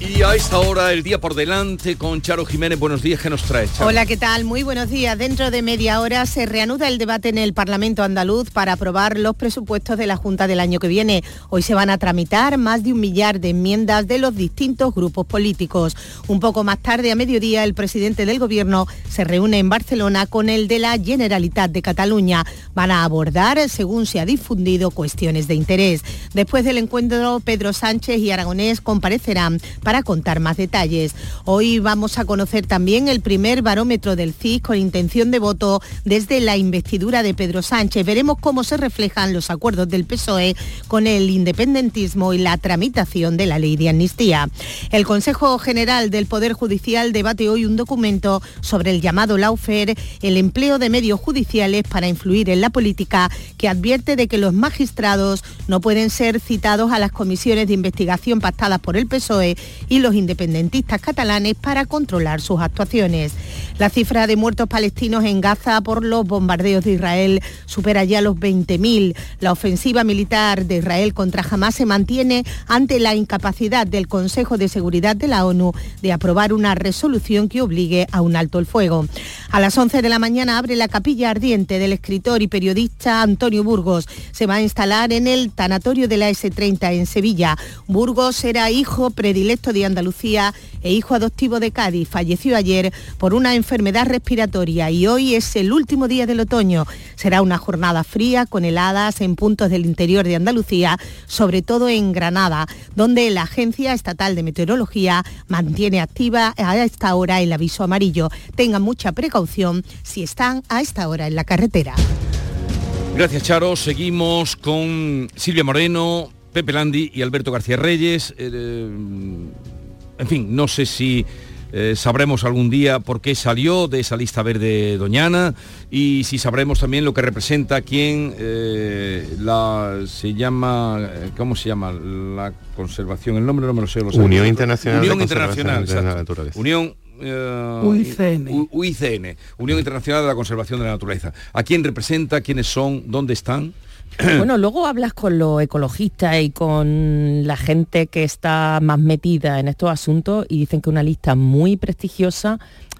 Y a esta hora, el día por delante, con Charo Jiménez. Buenos días, ¿qué nos trae, Charo? Hola, ¿qué tal? Muy buenos días. Dentro de media hora se reanuda el debate en el Parlamento andaluz para aprobar los presupuestos de la Junta del año que viene. Hoy se van a tramitar más de un millar de enmiendas de los distintos grupos políticos. Un poco más tarde, a mediodía, el presidente del Gobierno se reúne en Barcelona con el de la Generalitat de Cataluña. Van a abordar, según se ha difundido, cuestiones de interés. Después del encuentro, Pedro Sánchez y Aragonés comparecerán contar más detalles. Hoy vamos a conocer también el primer barómetro del CIS con intención de voto desde la investidura de Pedro Sánchez. Veremos cómo se reflejan los acuerdos del PSOE con el independentismo y la tramitación de la ley de amnistía. El Consejo General del Poder Judicial debate hoy un documento sobre el llamado Laufer, el empleo de medios judiciales para influir en la política, que advierte de que los magistrados no pueden ser citados a las comisiones de investigación pactadas por el PSOE y los independentistas catalanes para controlar sus actuaciones. La cifra de muertos palestinos en Gaza por los bombardeos de Israel supera ya los 20.000. La ofensiva militar de Israel contra Hamas se mantiene ante la incapacidad del Consejo de Seguridad de la ONU de aprobar una resolución que obligue a un alto el fuego. A las 11 de la mañana abre la capilla ardiente del escritor y periodista Antonio Burgos. Se va a instalar en el tanatorio de la S30 en Sevilla. Burgos era hijo predilecto de Andalucía e hijo adoptivo de Cádiz. Falleció ayer por una enfermedad respiratoria y hoy es el último día del otoño. Será una jornada fría con heladas en puntos del interior de Andalucía, sobre todo en Granada, donde la Agencia Estatal de Meteorología mantiene activa a esta hora el aviso amarillo. Tengan mucha precaución si están a esta hora en la carretera. Gracias, Charo. Seguimos con Silvia Moreno, Pepe Landi y Alberto García Reyes. Eh, en fin, no sé si eh, sabremos algún día por qué salió de esa lista verde Doñana y si sabremos también lo que representa quién eh, la se llama cómo se llama la conservación el nombre no me lo sé lo Unión Internacional Unión de Internacional Conservación de la. Naturaleza. Unión eh, UICN. U- UICN, Unión Internacional de la Conservación de la Naturaleza. ¿A quién representa? ¿Quiénes son? ¿Dónde están? Bueno, luego hablas con los ecologistas y con la gente que está más metida en estos asuntos y dicen que una lista muy prestigiosa.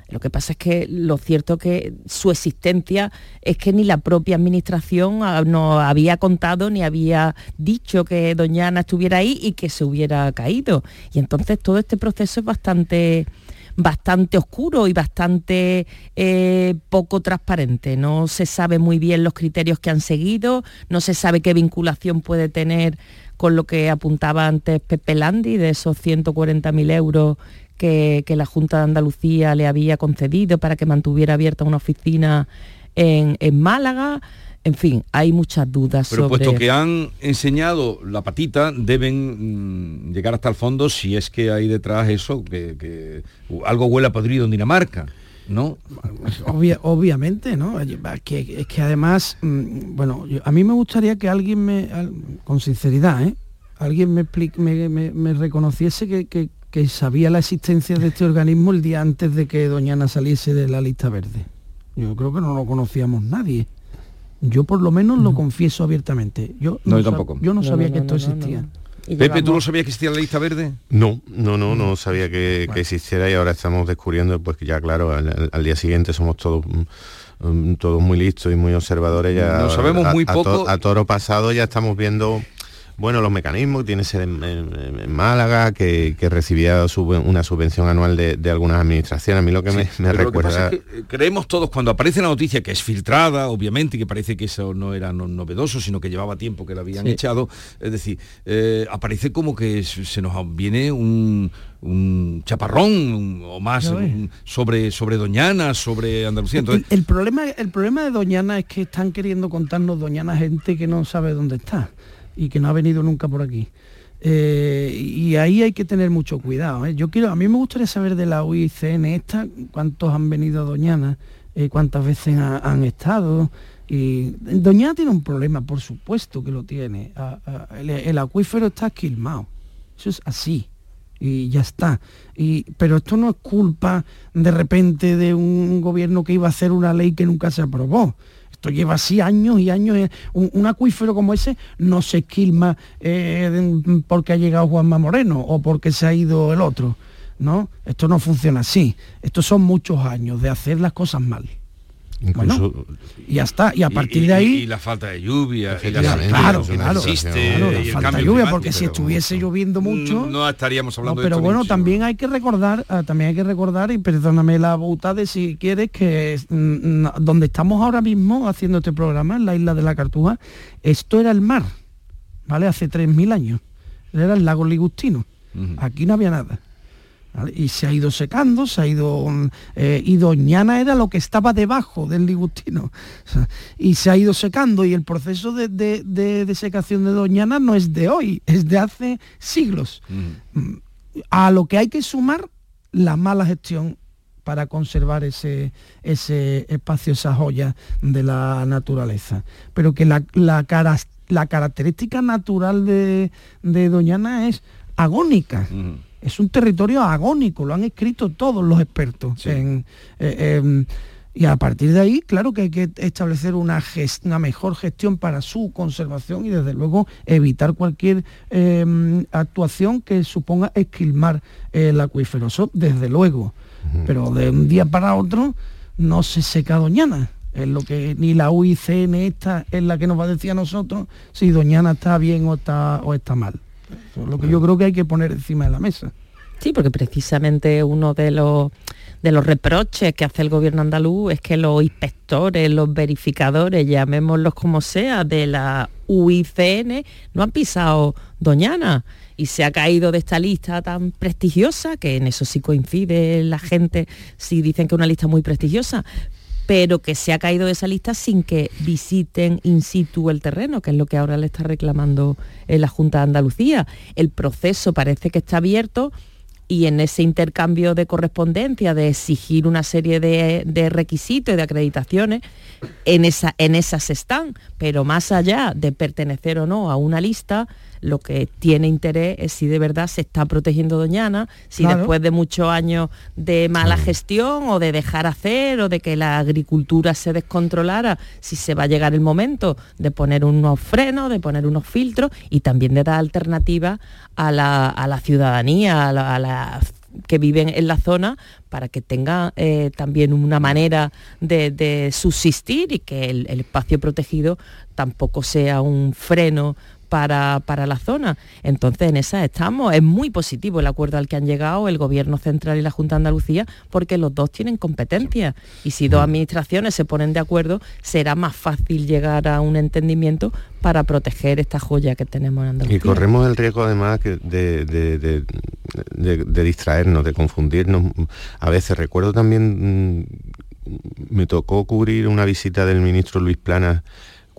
Lo que pasa es que lo cierto que su existencia es que ni la propia administración ah, no había contado ni había dicho que Doña Ana estuviera ahí y que se hubiera caído. Y entonces todo este proceso es bastante bastante oscuro y bastante eh, poco transparente. No se sabe muy bien los criterios que han seguido, no se sabe qué vinculación puede tener con lo que apuntaba antes Pepe Landi, de esos 140.000 euros que, la Junta de Andalucía le había concedido para que mantuviera abierta una oficina en Málaga. En fin, hay muchas dudas Pero sobre... puesto que han enseñado la patita, deben mm, llegar hasta el fondo si es que hay detrás eso, que, que algo huele a podrido en Dinamarca, ¿no? Obvia- obviamente, ¿no? Va, Que, es que además, mm, bueno, yo- a mí me gustaría que alguien me, al- con sinceridad, ¿eh? Alguien me, expli- me, me- me reconociese que, que- que sabía la existencia de este organismo el día antes de que Doña Ana saliese de la lista verde. Yo creo que no lo conocíamos nadie. Yo por lo menos lo confieso abiertamente. Yo No, yo tampoco. Yo no, No, sabía no, que esto no, no, existía. Pepe, ¿tú no sabías que existía la lista verde? No, no, no, no sabía que, que existiera y ahora estamos descubriendo, pues que ya claro, al, día siguiente somos todos mm, mm, todos muy listos y muy observadores. Ya No sabemos a- muy a to- poco. A, toro pasado ya estamos viendo, bueno, los mecanismos que tiene ser en, en- en Málaga, que, que recibía sub- una subvención anual de, de algunas administraciones. A mí lo que me, me Pero lo que recuerda... pasa es que eh, creemos todos cuando aparece la noticia que es filtrada, obviamente, y que parece que eso no era no- novedoso, sino que llevaba tiempo que la habían Sí. echado. Es decir, eh, aparece como que se nos viene un, un chaparrón un- o más un- sobre, sobre Doñana, sobre Andalucía. El, Entonces, el problema, el problema de Doñana es que están queriendo contarnos Doñana gente que no sabe dónde está y que no ha venido nunca por aquí. Eh, y ahí hay que tener mucho cuidado. ¿eh? Yo quiero, a mí me gustaría saber de la UICN esta, cuántos han venido a Doñana, eh, cuántas veces ha- han estado. Y Doñana tiene un problema, por supuesto que lo tiene. El, el acuífero está esquilmado. Eso es así y ya está. Y, pero esto no es culpa de repente de un gobierno que iba a hacer una ley que nunca se aprobó. Esto lleva así años y años. Eh, un, acuífero como ese no se esquilma eh, porque ha llegado Juanma Moreno o porque se ha ido el otro. ¿no? Esto no funciona así. Estos son muchos años de hacer las cosas mal. Incluso, y ya está, y a partir de ahí... Y, la falta de lluvia, claro, claro, existe, la falta de lluvia, porque si estuviese lloviendo mucho... No estaríamos hablando Pero bueno, también hay que recordar, ah, también hay que recordar, y perdóname la de si quieres, que mm, donde estamos ahora mismo haciendo este programa, en la isla de la Cartuja, esto era el mar, ¿vale? Hace 3.000 años. Era el lago Ligustino. Aquí no había nada y se ha ido secando, se ha ido... Eh, y Doñana era lo que estaba debajo del ligustino. y se ha ido secando y el proceso de, de, secación de Doñana no es de hoy, es de hace siglos. Mm. A lo que hay que sumar la mala gestión para conservar ese, ese espacio, esa joya de la naturaleza. Pero que la, la, la característica natural de, Doñana es agónica es un territorio agónico, lo han escrito todos los expertos. Eh, em, y a partir de ahí, claro que hay que establecer una, una, mejor gestión para su conservación y desde luego evitar cualquier em, actuación que suponga esquilmar el acuífero. Eso desde luego. Pero de un día para otro no se seca Doñana. Es lo que ni la UICN esta es la que nos va a decir a nosotros si Doñana está bien o está, o está mal lo que yo creo que hay que poner encima de la mesa. Sí, porque precisamente uno de los de los reproches que hace el gobierno andaluz es que los inspectores, los verificadores, llamémoslos como sea, de la UICN, no han pisado Doñana y se ha caído de esta lista tan prestigiosa, que en eso sí coincide la gente si dicen que es una lista muy prestigiosa, pero que se ha caído de esa lista sin que visiten in situ el terreno, que es lo que ahora le está reclamando eh, la Junta de Andalucía. El proceso parece que está abierto y en ese intercambio de correspondencia, de exigir una serie de, requisitos y de acreditaciones, en, esa, en esas están, pero más allá de pertenecer o no a una lista, lo que tiene interés es si de verdad se está protegiendo Doñana, si después de muchos años de mala gestión o de dejar hacer o de que la agricultura se descontrolara, si se va a llegar el momento de poner unos frenos, de poner unos filtros y también de dar alternativas a la, ciudadanía, a la, que viven en la zona para que tenga eh, también una manera de, subsistir y que el, espacio protegido tampoco sea un freno para, la zona. Entonces en esa estamos. Es muy positivo el acuerdo al que han llegado el Gobierno Central y la Junta de Andalucía porque los dos tienen competencia y si dos administraciones se ponen de acuerdo será más fácil llegar a un entendimiento para proteger esta joya que tenemos en Andalucía. Y corremos el riesgo además de, de, de distraernos, de confundirnos. A veces recuerdo también, mm, me tocó cubrir una visita del ministro Luis Plana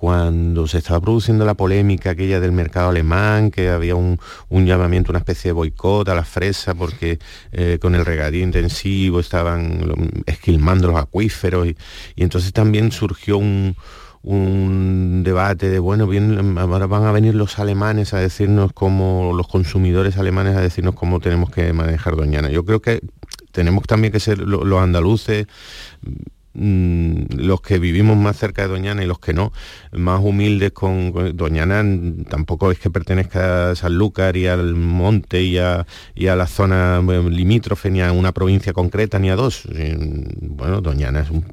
cuando se estaba produciendo la polémica aquella del mercado alemán, que había un, llamamiento, una especie de boicot a la fresa porque eh, con el regadío intensivo estaban esquilmando los acuíferos y, entonces también surgió un, debate de, bueno, bien, ahora van a venir los alemanes a decirnos cómo, los consumidores alemanes a decirnos cómo tenemos que manejar Doñana. Yo creo que tenemos también que ser los andaluces Mm, los que vivimos más cerca de Doñana y los que no, más humildes con, Doñana, tampoco es que pertenezca a Sanlúcar y al monte y a, y a la zona eh, limítrofe, ni a una provincia concreta, ni a dos. Bueno, Doñana es un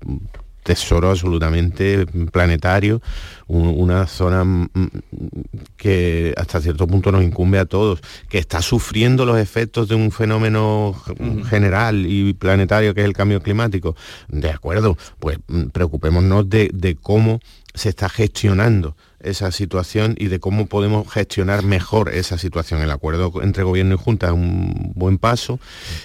tesoro absolutamente planetario, una zona mm, que hasta cierto punto nos incumbe a todos, que está sufriendo los efectos de un fenómeno general y planetario que es el cambio climático. De acuerdo, pues mm, preocupémonos de, de cómo se está gestionando esa situación y de cómo podemos gestionar mejor esa situación. El acuerdo entre gobierno y junta es un buen paso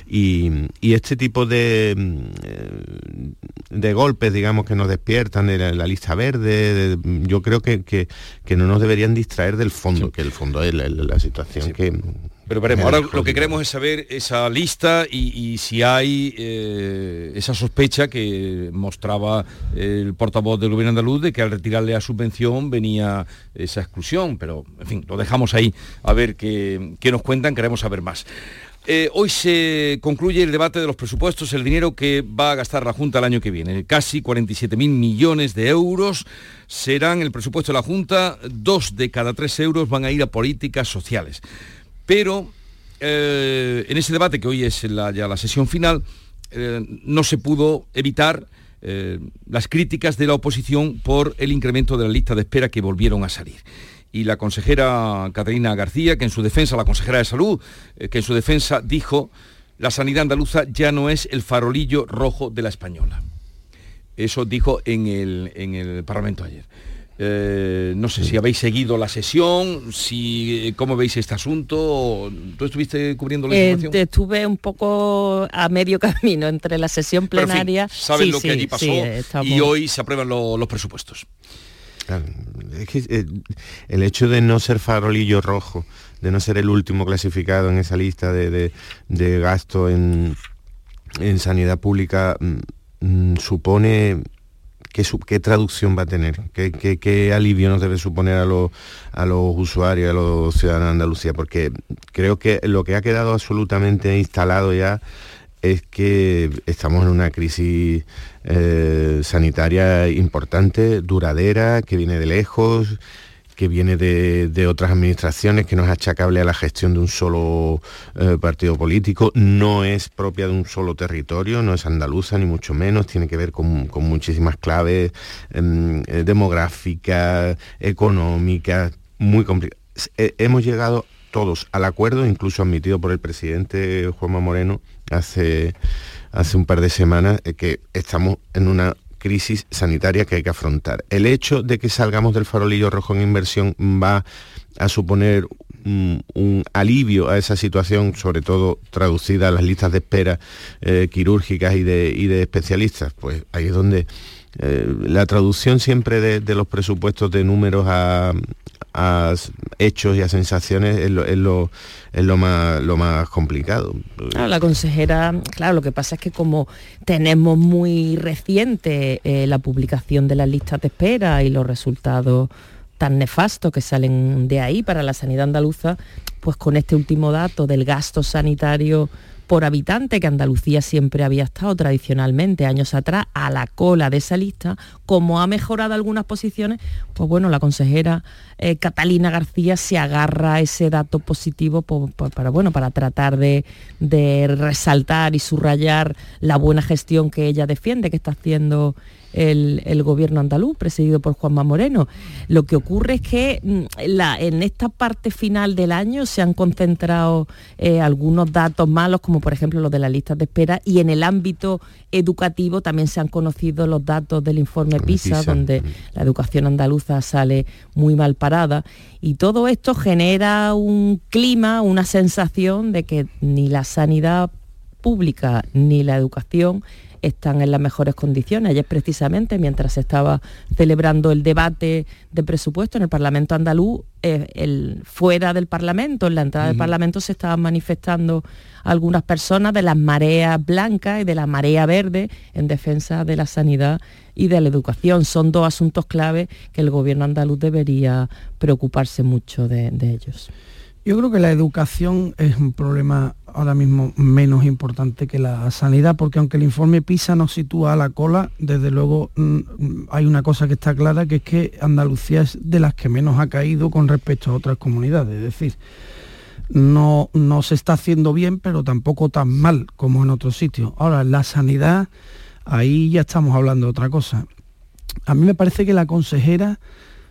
y, este tipo de, mm, de golpes, digamos, que nos despiertan de la, lista verde, yo creo que, que, no nos deberían distraer del fondo, que el fondo es la, situación que pero veremos, ahora lo que queremos es saber esa lista y, si hay eh, esa sospecha que mostraba el portavoz del gobierno andaluz de que al retirarle la subvención venía esa exclusión, pero en fin, lo dejamos ahí a ver qué, qué nos cuentan, queremos saber más. Eh, hoy se concluye el debate de los presupuestos, el dinero que va a gastar la Junta el año que viene. Casi 47.000 millones de euros serán el presupuesto de la Junta. Dos de cada tres euros van a ir a políticas sociales. Pero eh, en ese debate, que hoy es ya la sesión final, eh, no se pudo evitar las críticas de la oposición por el incremento de la lista de espera que volvieron a salir y la consejera Catalina García, que en su defensa, la consejera de salud, eh, que en su defensa dijo, la sanidad andaluza ya no es el farolillo rojo de la española. Eso dijo en el, en el Parlamento ayer. Eh, no sé si habéis seguido la sesión, si eh, cómo veis este asunto. ¿Tú estuviste cubriendo la información? estuve un poco a medio camino entre la sesión plenaria. ¿Saben lo que allí pasó? Y hoy se aprueban los presupuestos. Eh, el hecho de no ser farolillo rojo, de no ser el último clasificado en esa lista de, gasto en, sanidad pública, mm, mm, supone ¿Qué, ¿qué, traducción va a tener? ¿Qué, alivio nos debe suponer a los, a los usuarios, a los ciudadanos de Andalucía? Porque creo que lo que ha quedado absolutamente instalado ya es que estamos en una crisis eh, sanitaria importante, duradera, que viene de lejos, que viene de, otras administraciones, que no es achacable a la gestión de un solo eh, partido político, no es propia de un solo territorio, no es andaluza ni mucho menos, tiene que ver con, muchísimas claves em, eh, demográficas, económicas, muy complicadas. hemos llegado todos al acuerdo, incluso admitido por el presidente Juanma Moreno, hace, hace un par de semanas eh, que estamos en una crisis sanitaria que hay que afrontar. El hecho de que salgamos del farolillo rojo en inversión va a suponer un, alivio a esa situación, sobre todo traducida a las listas de espera eh, quirúrgicas y de, y de, especialistas. Pues ahí es donde eh, la traducción siempre de, los presupuestos de números a, hechos y a sensaciones es lo, más, lo más complicado. la consejera, claro, lo que pasa es que como tenemos muy reciente eh, la publicación de las listas de espera y los resultados tan nefastos que salen de ahí para la sanidad andaluza, pues con este último dato del gasto sanitario por habitante, que Andalucía siempre había estado tradicionalmente años atrás a la cola de esa lista, como ha mejorado algunas posiciones, pues bueno, la consejera eh, Catalina García se agarra a ese dato positivo para, bueno, para tratar de, resaltar y subrayar la buena gestión que ella defiende, que está haciendo el, gobierno andaluz, presidido por Juanma Moreno. Lo que ocurre es que mm, en esta parte final del año se han concentrado eh, algunos datos malos, como por ejemplo los de las listas de espera, y en el ámbito educativo también se han conocido los datos del informe PISA, donde mm. la educación andaluza sale muy mal parada. Y todo esto genera un clima, una sensación de que ni la sanidad pública ni la educación están en las mejores condiciones. Ayer precisamente, mientras se estaba celebrando el debate de presupuesto en el Parlamento andaluz, eh, fuera del Parlamento, en la entrada del Parlamento, se estaban manifestando algunas personas de las mareas blancas y de la marea verde en defensa de la sanidad y de la educación. Son dos asuntos clave que el gobierno andaluz debería preocuparse mucho de ellos. Yo creo que la educación es un problema ahora mismo menos importante que la sanidad, porque aunque el informe PISA nos sitúa a la cola, desde luego mm, hay una cosa que está clara, que es que Andalucía es de las que menos ha caído con respecto a otras comunidades. Es decir, no, no se está haciendo bien, pero tampoco tan mal como en otros sitios. Ahora, la sanidad, ahí ya estamos hablando de otra cosa. A mí me parece que la consejera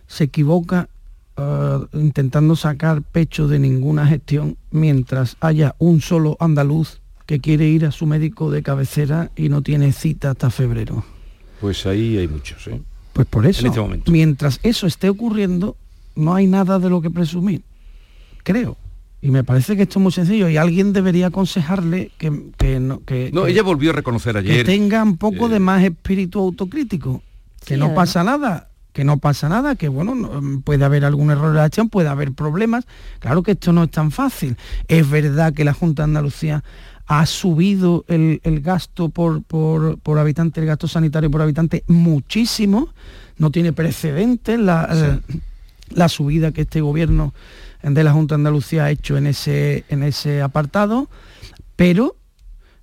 se equivoca eh, intentando sacar pecho de ninguna gestión mientras haya un solo andaluz que quiere ir a su médico de cabecera y no tiene cita hasta febrero. Pues ahí hay muchos, ¿eh? Pues por eso, este mientras eso esté ocurriendo, no hay nada de lo que presumir, creo. Y me parece que esto es muy sencillo y alguien debería aconsejarle que, no... Que, no, ella volvió a reconocer ayer... Que tenga un poco de eh, más espíritu autocrítico, que no pasa nada que no pasa nada, que bueno, mm, puede haber algún error de la acción, puede haber problemas. Claro que esto no es tan fácil. Es verdad que la Junta de Andalucía ha subido el, gasto por, por, habitante, el gasto sanitario por habitante muchísimo, no tiene precedentes. La, la subida que este gobierno de la Junta de Andalucía ha hecho en ese, en ese apartado, pero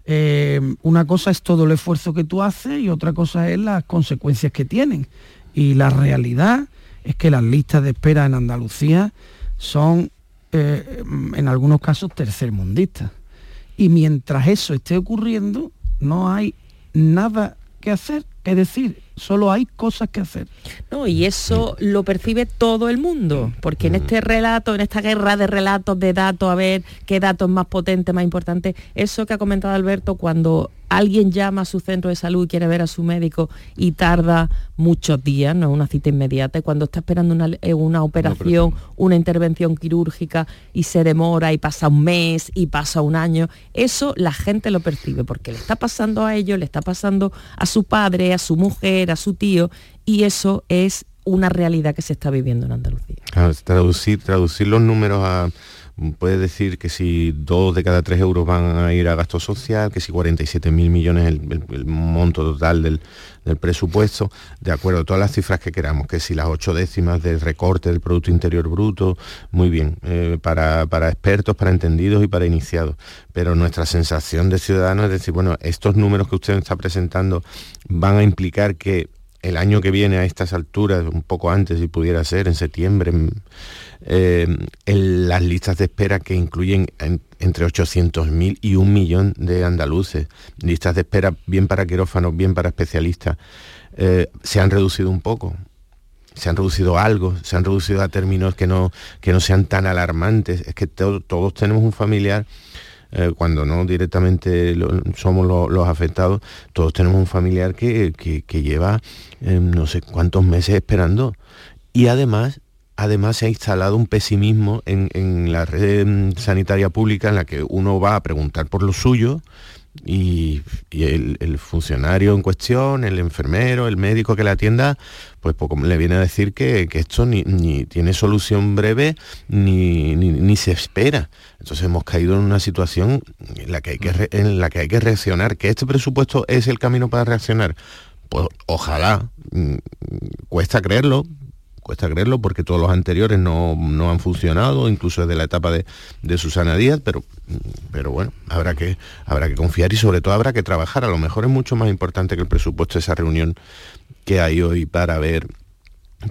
eh, una cosa es todo el esfuerzo que tú haces y otra cosa es las consecuencias que tienen. Y la realidad es que las listas de espera en Andalucía son, eh, en algunos casos, tercermundistas. Y mientras eso esté ocurriendo, no hay nada que hacer. Es decir, solo hay cosas que hacer. No, y eso lo percibe todo el mundo, porque en este relato, en esta guerra de relatos, de datos, a ver qué datos más potentes, más importantes, eso que ha comentado Alberto, cuando alguien llama a su centro de salud y quiere ver a su médico y tarda muchos días, no es una cita inmediata, y cuando está esperando una, eh, operación, una intervención quirúrgica y se demora y pasa un mes y pasa un año, eso la gente lo percibe porque le está pasando a ellos, le está pasando a su padre, a su mujer, a su tío, y eso es una realidad que se está viviendo en Andalucía. traducir, traducir los números a puede decir que si dos de cada tres euros van a ir a gasto social, que si 47 mil millones el, el, monto total del, presupuesto, de acuerdo a todas las cifras que queramos, que si las ocho décimas del recorte del Producto Interior Bruto, muy bien, eh, para, para, expertos, para entendidos y para iniciados. Pero nuestra sensación de ciudadanos es decir, bueno, estos números que usted está presentando van a implicar que el año que viene a estas alturas, un poco antes si pudiera ser, en septiembre, eh, las listas de espera que incluyen entre 800.000 y un millón de andaluces, listas de espera bien para quirófanos, bien para especialistas, eh, se han reducido un poco. Se han reducido algo, se han reducido a términos que no, que no sean tan alarmantes. Es que todos tenemos un familiar eh, cuando no directamente somos los afectados, todos tenemos un familiar que, lleva no sé cuántos meses esperando. Y además además se ha instalado un pesimismo en, la red mm, sanitaria pública en la que uno va a preguntar por lo suyo y, el, funcionario en cuestión, el enfermero, el médico que le atienda, pues poco le viene a decir que, esto ni, tiene solución breve ni, ni, se espera. Entonces hemos caído en una situación en la, que hay que en la que hay que reaccionar. ¿Que este presupuesto es el camino para reaccionar? Pues ojalá, mm, cuesta creerlo, cuesta creerlo porque todos los anteriores no, han funcionado, incluso desde la etapa de, Susana Díaz, pero, pero bueno, habrá que, habrá que confiar y sobre todo habrá que trabajar. A lo mejor es mucho más importante que el presupuesto esa reunión que hay hoy para ver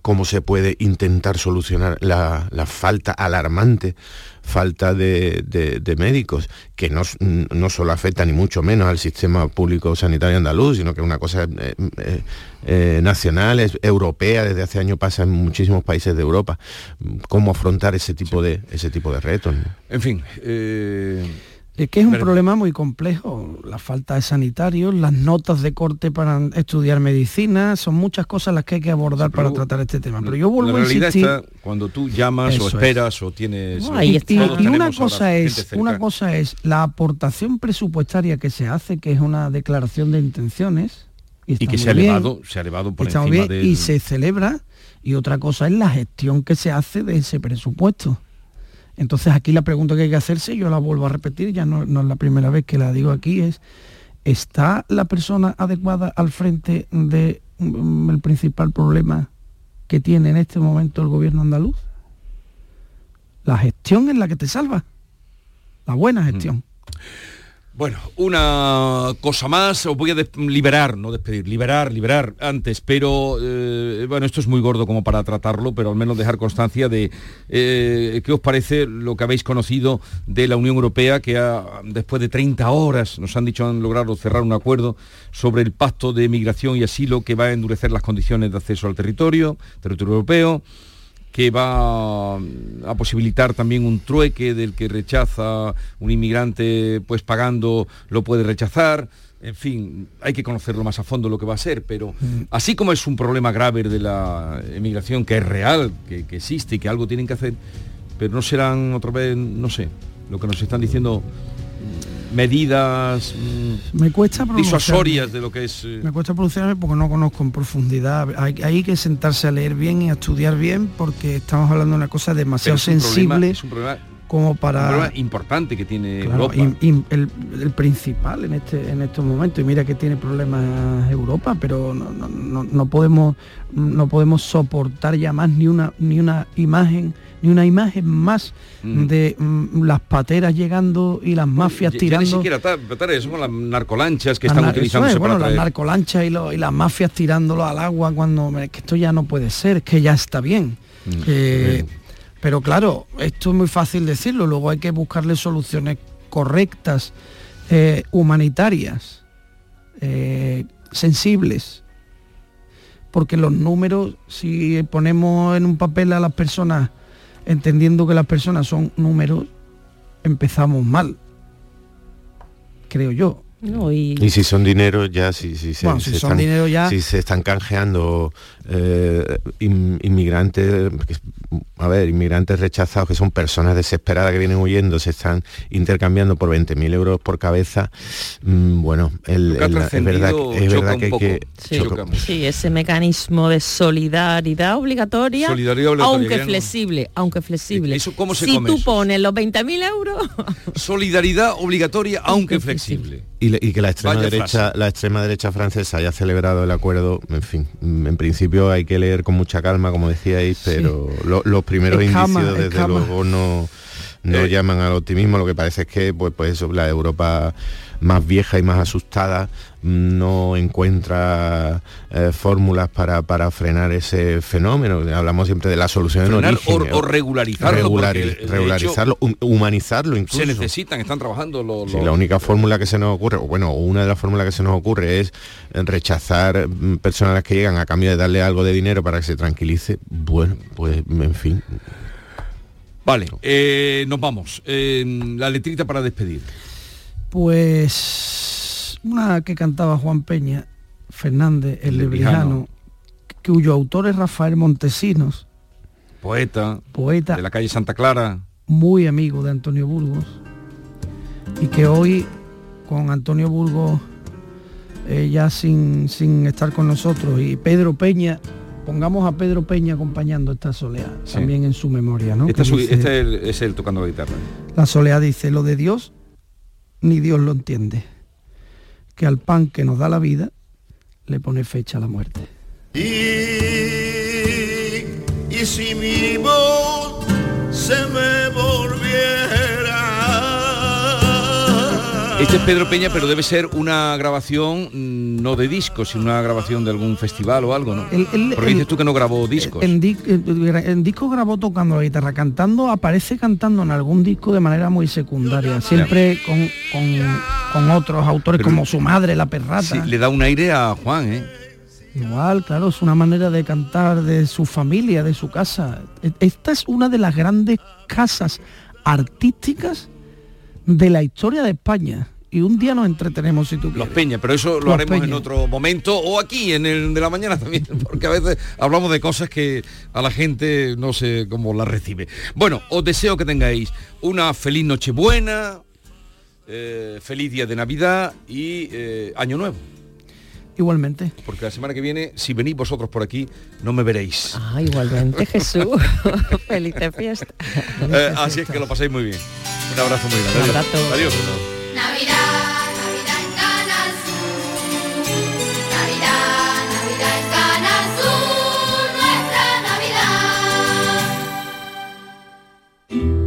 cómo se puede intentar solucionar la, falta alarmante falta de, médicos, que no, no, solo afecta ni mucho menos al sistema público sanitario andaluz, sino que es una cosa eh, eh, eh, nacional, es europea, desde hace años pasa en muchísimos países de Europa. ¿Cómo afrontar ese tipo, de, ese tipo de retos? En fin, es que es un problema muy complejo, la falta de sanitarios, las notas de corte para estudiar medicina, son muchas cosas las que hay que abordar para tratar este tema. Pero yo vuelvo a insistir... Está cuando tú llamas o esperas o tienes... y, una cosa es, una cosa es la aportación presupuestaria que se hace, que es una declaración de intenciones. Y, que se ha, elevado, se ha elevado por encima de... Y se celebra. Y otra cosa es la gestión que se hace de ese presupuesto. Entonces aquí la pregunta que hay que hacerse, yo la vuelvo a repetir, ya no, es la primera vez que la digo aquí, es, ¿está la persona adecuada al frente del mm, principal problema que tiene en este momento el gobierno andaluz? La gestión es la que te salva, la buena gestión. Mm. Bueno, una cosa más, os voy a liberar, no despedir, liberar, liberar antes, pero eh, bueno, esto es muy gordo como para tratarlo, pero al menos dejar constancia de eh, qué os parece lo que habéis conocido de la Unión Europea, que después de 30 horas nos han dicho han logrado cerrar un acuerdo sobre el pacto de migración y asilo que va a endurecer las condiciones de acceso al territorio, territorio europeo que va a posibilitar también un trueque del que rechaza un inmigrante pues pagando lo puede rechazar en fin, hay que conocerlo más a fondo lo que va a ser, pero mm. así como es un problema grave de la emigración, que es real, que, que, existe y que algo tienen que hacer, pero no serán otra vez, no sé, lo que nos están diciendo medidas mm, me cuesta disuasorias de lo que es... Eh, me cuesta pronunciarme porque no conozco en profundidad. Hay, que sentarse a leer bien y a estudiar bien porque estamos hablando de una cosa demasiado sensible. es un problema como para... Un problema importante que tiene Claro, Europa. y- y el, el principal en este en estos momentos y mira que tiene problemas Europa pero no, no- no- no podemos no podemos soportar ya más ni una ni una imagen ni una imagen más Mm. de mm, las pateras llegando y las mafias Ya- ya tirando ni siquiera ta- Petare, son las narcolanchas que las están eso utilizándose es, bueno, para las narcolanchas y, lo- y las mafias tirándolo al agua cuando es que esto ya no puede ser que ya está bien Mm, Eh, pero claro, esto es muy fácil decirlo, luego hay que buscarle soluciones correctas, eh, humanitarias, eh, sensibles. Porque los números, si ponemos en un papel a las personas, entendiendo que las personas son números, empezamos mal. Creo yo. No, y, Y si son dinero ya, si, si se, Bueno, si se son dinero ya- si se están canjeando eh, in- inmigrantes, a ver, inmigrantes rechazados que son personas desesperadas que vienen huyendo, se están intercambiando por 20.000 euros por cabeza, mm, bueno, el- el- es verdad, es verdad que hay poco. que... Sí. ese mecanismo de solidaridad obligatoria, Solidaridad obligatoria, aunque no- flexible, aunque flexible. ¿Eso cómo se si come tú eso? pones los 20.000 euros, Solidaridad obligatoria, aunque Aunque flexible. Y, que la extrema Vaya derecha frase. la extrema derecha francesa haya celebrado el acuerdo en fin en principio hay que leer con mucha calma como decíais pero lo- los primeros Escama, indicios desde escama. luego no no Eh. llaman al optimismo lo que parece es que pues pues eso la Europa más vieja y más asustada no encuentra eh, fórmulas para, para frenar ese fenómeno hablamos siempre de la solución en Frenar origen o, o regularizarlo. hecho, regularizarlo hum- humanizarlo incluso se necesitan, están trabajando los... Sí, la única fórmula que se nos ocurre, o bueno, una de las fórmulas que se nos ocurre es eh, rechazar mm, personas a las que llegan a cambio de darle algo de dinero para que se tranquilice. Bueno, pues en fin. Vale, eh, nos vamos. Eh, la letrita para despedir. Pues una que cantaba Juan Peña Fernández, el El lebrijano, cuyo autor es Rafael Montesinos, Poeta poeta de la calle Santa Clara. muy amigo de Antonio Burgos y que hoy con Antonio Burgos eh, ya sin, sin estar con nosotros y Pedro Peña, pongamos a Pedro Peña acompañando esta soleá Sí. también en su memoria, ¿no? Este, su- dice- este es, el, es el tocando la guitarra. La soleá dice, lo de Dios ni Dios lo entiende, que al pan que nos da la vida le pone fecha a la muerte. Este es Pedro Peña, pero debe ser una grabación mm, no de disco, sino una grabación de algún festival o algo, ¿no? El- el- Porque el- dices tú que no grabó discos. En, di- en- disco grabó tocando la guitarra, cantando, aparece cantando en algún disco de manera muy secundaria, siempre con, con- con otros autores Pero- como su madre, la perrata. Sí, le da un aire a Juan, ¿eh? Igual, claro, es una manera de cantar de su familia, de su casa. E- Esta es una de las grandes casas artísticas de la historia de España. Y un día nos entretenemos si tú Los quieres. Peña, pero eso lo Los haremos en otro momento o aquí en el de la mañana también, porque a veces hablamos de cosas que a la gente no sé cómo las recibe. Bueno, os deseo que tengáis una feliz Nochebuena, eh, feliz día de Navidad y eh, Año Nuevo, Igualmente. porque la semana que viene, si venís vosotros por aquí, no me veréis. Ah, igualmente Jesús. Feliz fiesta. Eh, así es que lo paséis muy bien. Un abrazo muy grande. Un abrazo. Adiós. Navidad,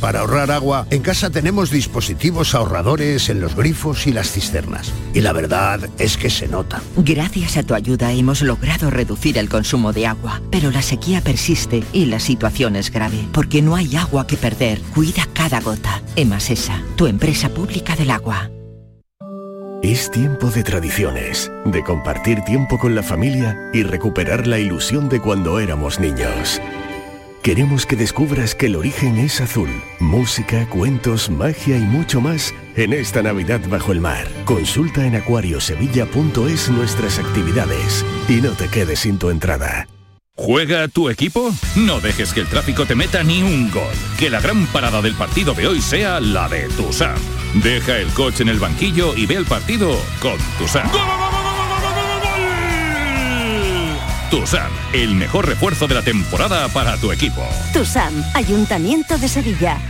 Para ahorrar agua, en casa tenemos dispositivos ahorradores en los grifos y las cisternas. Y la verdad es que se nota. Gracias a tu ayuda hemos logrado reducir el consumo de agua, pero la sequía persiste y la situación es grave, porque no hay agua que perder. Cuida cada gota. Emasesa, tu empresa pública del agua. Es tiempo de tradiciones, de compartir tiempo con la familia y recuperar la ilusión de cuando éramos niños. Queremos que descubras que el origen es azul. Música, cuentos, magia y mucho más en esta Navidad bajo el mar. Consulta en acuariosevilla.es nuestras actividades y no te quedes sin tu entrada. ¿Juega tu equipo? No dejes que el tráfico te meta ni un gol. Que la gran parada del partido de hoy sea la de Tusam. Deja el coche en el banquillo y ve el partido con Tusam. Tusam, el mejor refuerzo de la temporada para tu equipo. TUSAM, Ayuntamiento de Sevilla.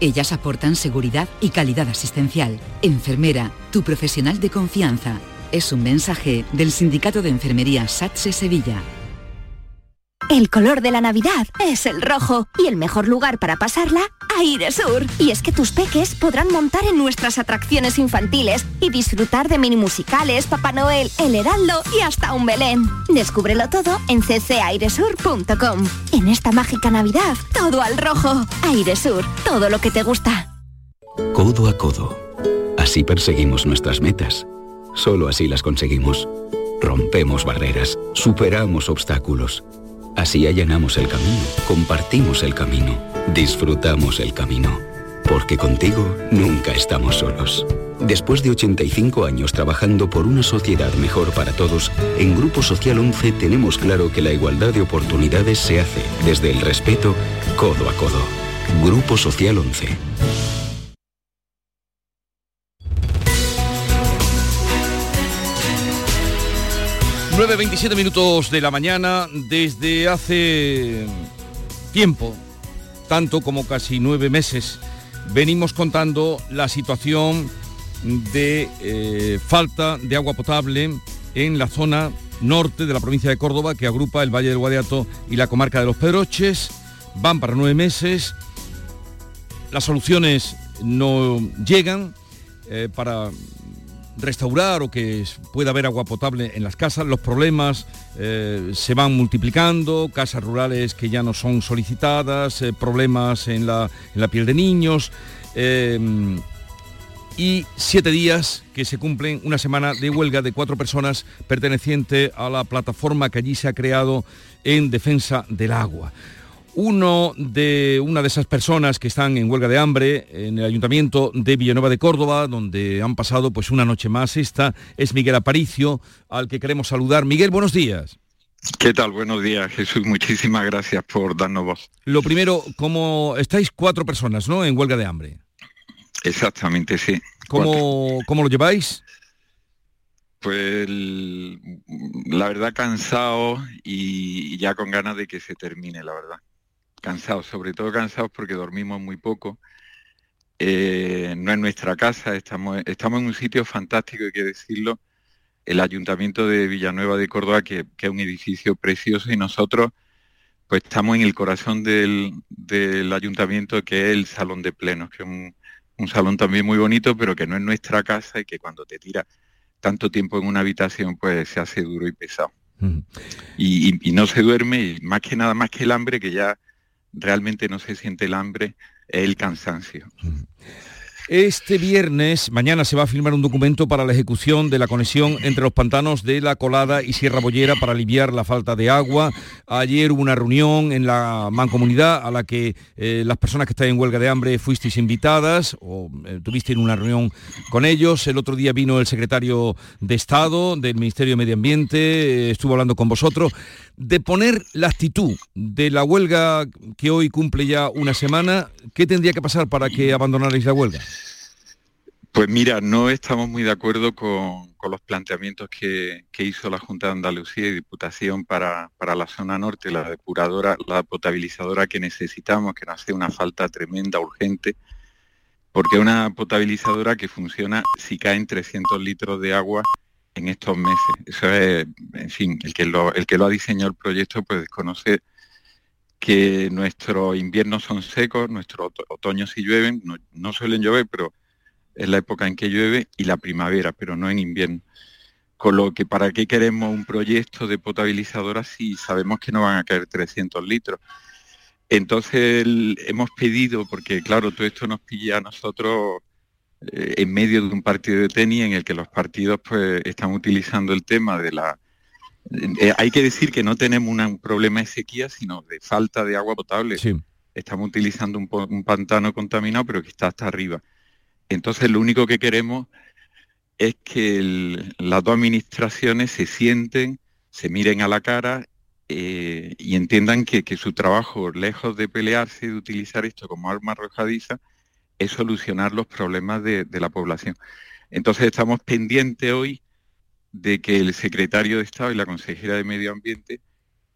Ellas aportan seguridad y calidad asistencial. Enfermera, tu profesional de confianza. Es un mensaje del Sindicato de Enfermería SATSE Sevilla. El color de la Navidad es el rojo y el mejor lugar para pasarla, Aire Sur. Y es que tus peques podrán montar en nuestras atracciones infantiles y disfrutar de mini musicales, Papá Noel, El Heraldo y hasta un Belén. Descúbrelo todo en ccairesur.com. En esta mágica Navidad, todo al rojo. Aire Sur, todo lo que te gusta. Codo a codo. Así perseguimos nuestras metas. Solo así las conseguimos. Rompemos barreras, superamos obstáculos. Así allanamos el camino, compartimos el camino, disfrutamos el camino. Porque contigo nunca estamos solos. Después de 85 años trabajando por una sociedad mejor para todos, en Grupo Social 11 tenemos claro que la igualdad de oportunidades se hace desde el respeto codo a codo. Grupo Social 11. 9.27 minutos de la mañana, desde hace tiempo, tanto como casi nueve meses, venimos contando la situación de eh, falta de agua potable en la zona norte de la provincia de Córdoba, que agrupa el Valle del Guadiato y la comarca de los Pedroches. Van para nueve meses, las soluciones no llegan eh, para restaurar o que pueda haber agua potable en las casas, los problemas eh, se van multiplicando, casas rurales que ya no son solicitadas, eh, problemas en la, en la, piel de niños eh, y siete días que se cumplen una semana de huelga de cuatro personas perteneciente a la plataforma que allí se ha creado en defensa del agua. Uno de, una de esas personas que están en huelga de hambre en el Ayuntamiento de Villanueva de Córdoba, donde han pasado pues una noche más esta, es Miguel Aparicio, al que queremos saludar. Miguel, buenos días. ¿Qué tal? Buenos días, Jesús. Muchísimas gracias por darnos voz. Lo primero, como estáis cuatro personas, ¿no? En huelga de hambre. Exactamente, sí. ¿Cómo, ¿cómo lo lleváis? Pues la verdad cansado y ya con ganas de que se termine, la verdad cansados, sobre todo cansados porque dormimos muy poco. Eh, no es nuestra casa, estamos, estamos en un sitio fantástico, hay que decirlo, el Ayuntamiento de Villanueva de Córdoba, que, es un edificio precioso y nosotros pues estamos en el corazón del, ayuntamiento, que es el Salón de Plenos, que es un, salón también muy bonito, pero que no es nuestra casa y que cuando te tira tanto tiempo en una habitación, pues se hace duro y pesado. y, y, no se duerme, y más que nada, más que el hambre, que ya realmente no se siente el hambre, el cansancio. Este viernes, mañana se va a filmar un documento para la ejecución de la conexión entre los pantanos de La Colada y Sierra Bollera para aliviar la falta de agua. Ayer hubo una reunión en la mancomunidad a la que eh, las personas que están en huelga de hambre fuisteis invitadas o eh, tuvisteis una reunión con ellos. El otro día vino el secretario de Estado del Ministerio de Medio Ambiente, eh, estuvo hablando con vosotros de poner la actitud de la huelga que hoy cumple ya una semana. ¿Qué tendría que pasar para que abandonarais la huelga? Pues mira, no estamos muy de acuerdo con, los planteamientos que, hizo la Junta de Andalucía y Diputación para, para, la zona norte, la depuradora, la potabilizadora que necesitamos, que nos hace una falta tremenda, urgente, porque una potabilizadora que funciona si caen 300 litros de agua en estos meses. Eso es, en fin, el que lo, el que lo ha diseñado el proyecto pues desconoce que nuestros inviernos son secos, nuestros otoños sí llueven, no, suelen llover, pero es la época en que llueve, y la primavera, pero no en invierno. Con lo que, ¿para qué queremos un proyecto de potabilizadora si sabemos que no van a caer 300 litros? Entonces hemos pedido, porque claro, todo esto nos pilla a nosotros eh, en medio de un partido de tenis en el que los partidos pues están utilizando el tema de la eh, hay que decir que no tenemos una, un problema de sequía sino de falta de agua potable sí. estamos utilizando un, un, pantano contaminado pero que está hasta arriba entonces lo único que queremos es que el, las dos administraciones se sienten se miren a la cara eh, y entiendan que, que su trabajo lejos de pelearse y de utilizar esto como arma arrojadiza es solucionar los problemas de, de, la población. Entonces estamos pendientes hoy de que el secretario de Estado y la consejera de Medio Ambiente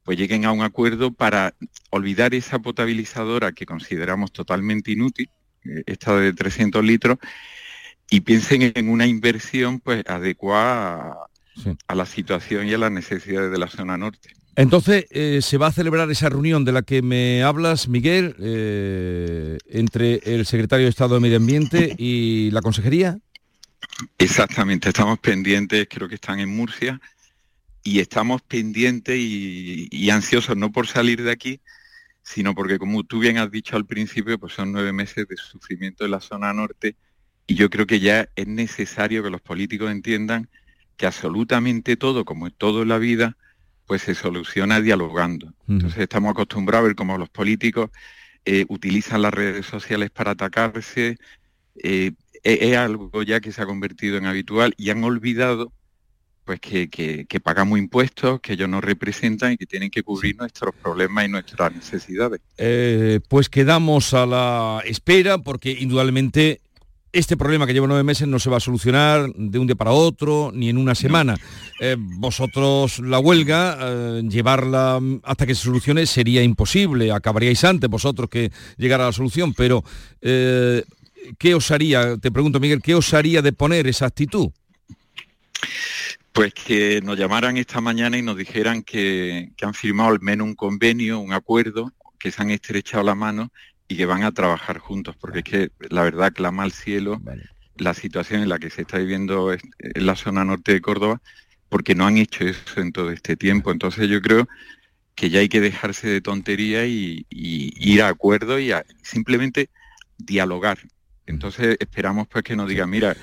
pues lleguen a un acuerdo para olvidar esa potabilizadora que consideramos totalmente inútil, eh, esta de 300 litros, y piensen en una inversión pues adecuada a, sí. a la situación y a las necesidades de la zona norte. Entonces, eh, se va a celebrar esa reunión de la que me hablas, Miguel, eh, entre el secretario de Estado de Medio Ambiente y la Consejería. Exactamente, estamos pendientes, creo que están en Murcia, y estamos pendientes y, ansiosos, no por salir de aquí, sino porque, como tú bien has dicho al principio, pues son nueve meses de sufrimiento en la zona norte, y yo creo que ya es necesario que los políticos entiendan que absolutamente todo, como es todo en la vida, pues se soluciona dialogando. Entonces estamos acostumbrados a ver cómo los políticos eh, utilizan las redes sociales para atacarse, eh, es, algo ya que se ha convertido en habitual y han olvidado pues que, que, que, pagamos impuestos, que ellos nos representan y que tienen que cubrir nuestros problemas y nuestras necesidades. Eh, pues quedamos a la espera porque indudablemente este problema que lleva nueve meses no se va a solucionar de un día para otro, ni en una semana. Eh, vosotros la huelga, eh, llevarla hasta que se solucione sería imposible, acabaríais antes vosotros que llegara a la solución, pero eh, ¿qué os haría, te pregunto Miguel, qué os haría de poner esa actitud? Pues que nos llamaran esta mañana y nos dijeran que, que han firmado al menos un convenio, un acuerdo, que se han estrechado la mano y que van a trabajar juntos, porque es que la verdad clama al cielo vale. la situación en la que se está viviendo en la zona norte de Córdoba, porque no han hecho eso en todo este tiempo. Entonces yo creo que ya hay que dejarse de tontería y, y ir a acuerdo y a, simplemente dialogar. Entonces esperamos pues que nos digan, mira,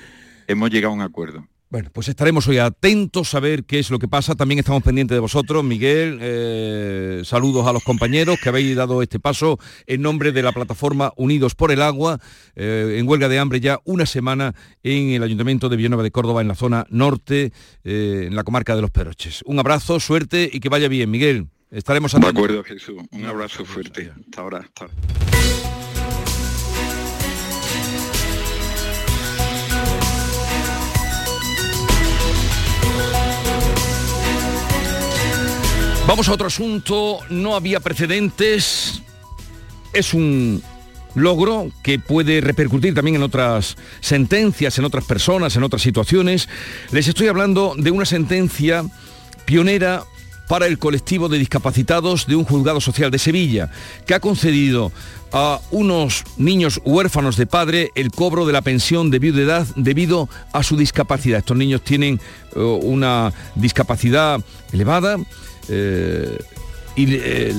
hemos llegado a un acuerdo. Bueno, pues estaremos hoy atentos a ver qué es lo que pasa. También estamos pendientes de vosotros, Miguel. Eh, saludos a los compañeros que habéis dado este paso en nombre de la plataforma Unidos por el Agua, eh, en huelga de hambre ya una semana en el Ayuntamiento de Villanueva de Córdoba, en la zona norte, eh, en la comarca de Los Peroches. Un abrazo, suerte y que vaya bien, Miguel. Estaremos atentos. De acuerdo, Jesús. Un abrazo fuerte. Hasta ahora. Hasta ahora. Vamos a otro asunto, no había precedentes, es un logro que puede repercutir también en otras sentencias, en otras personas, en otras situaciones. Les estoy hablando de una sentencia pionera para el colectivo de discapacitados de un juzgado social de Sevilla, que ha concedido a unos niños huérfanos de padre el cobro de la pensión de viudedad debido a su discapacidad. Estos niños tienen uh, una discapacidad elevada, eh, y eh,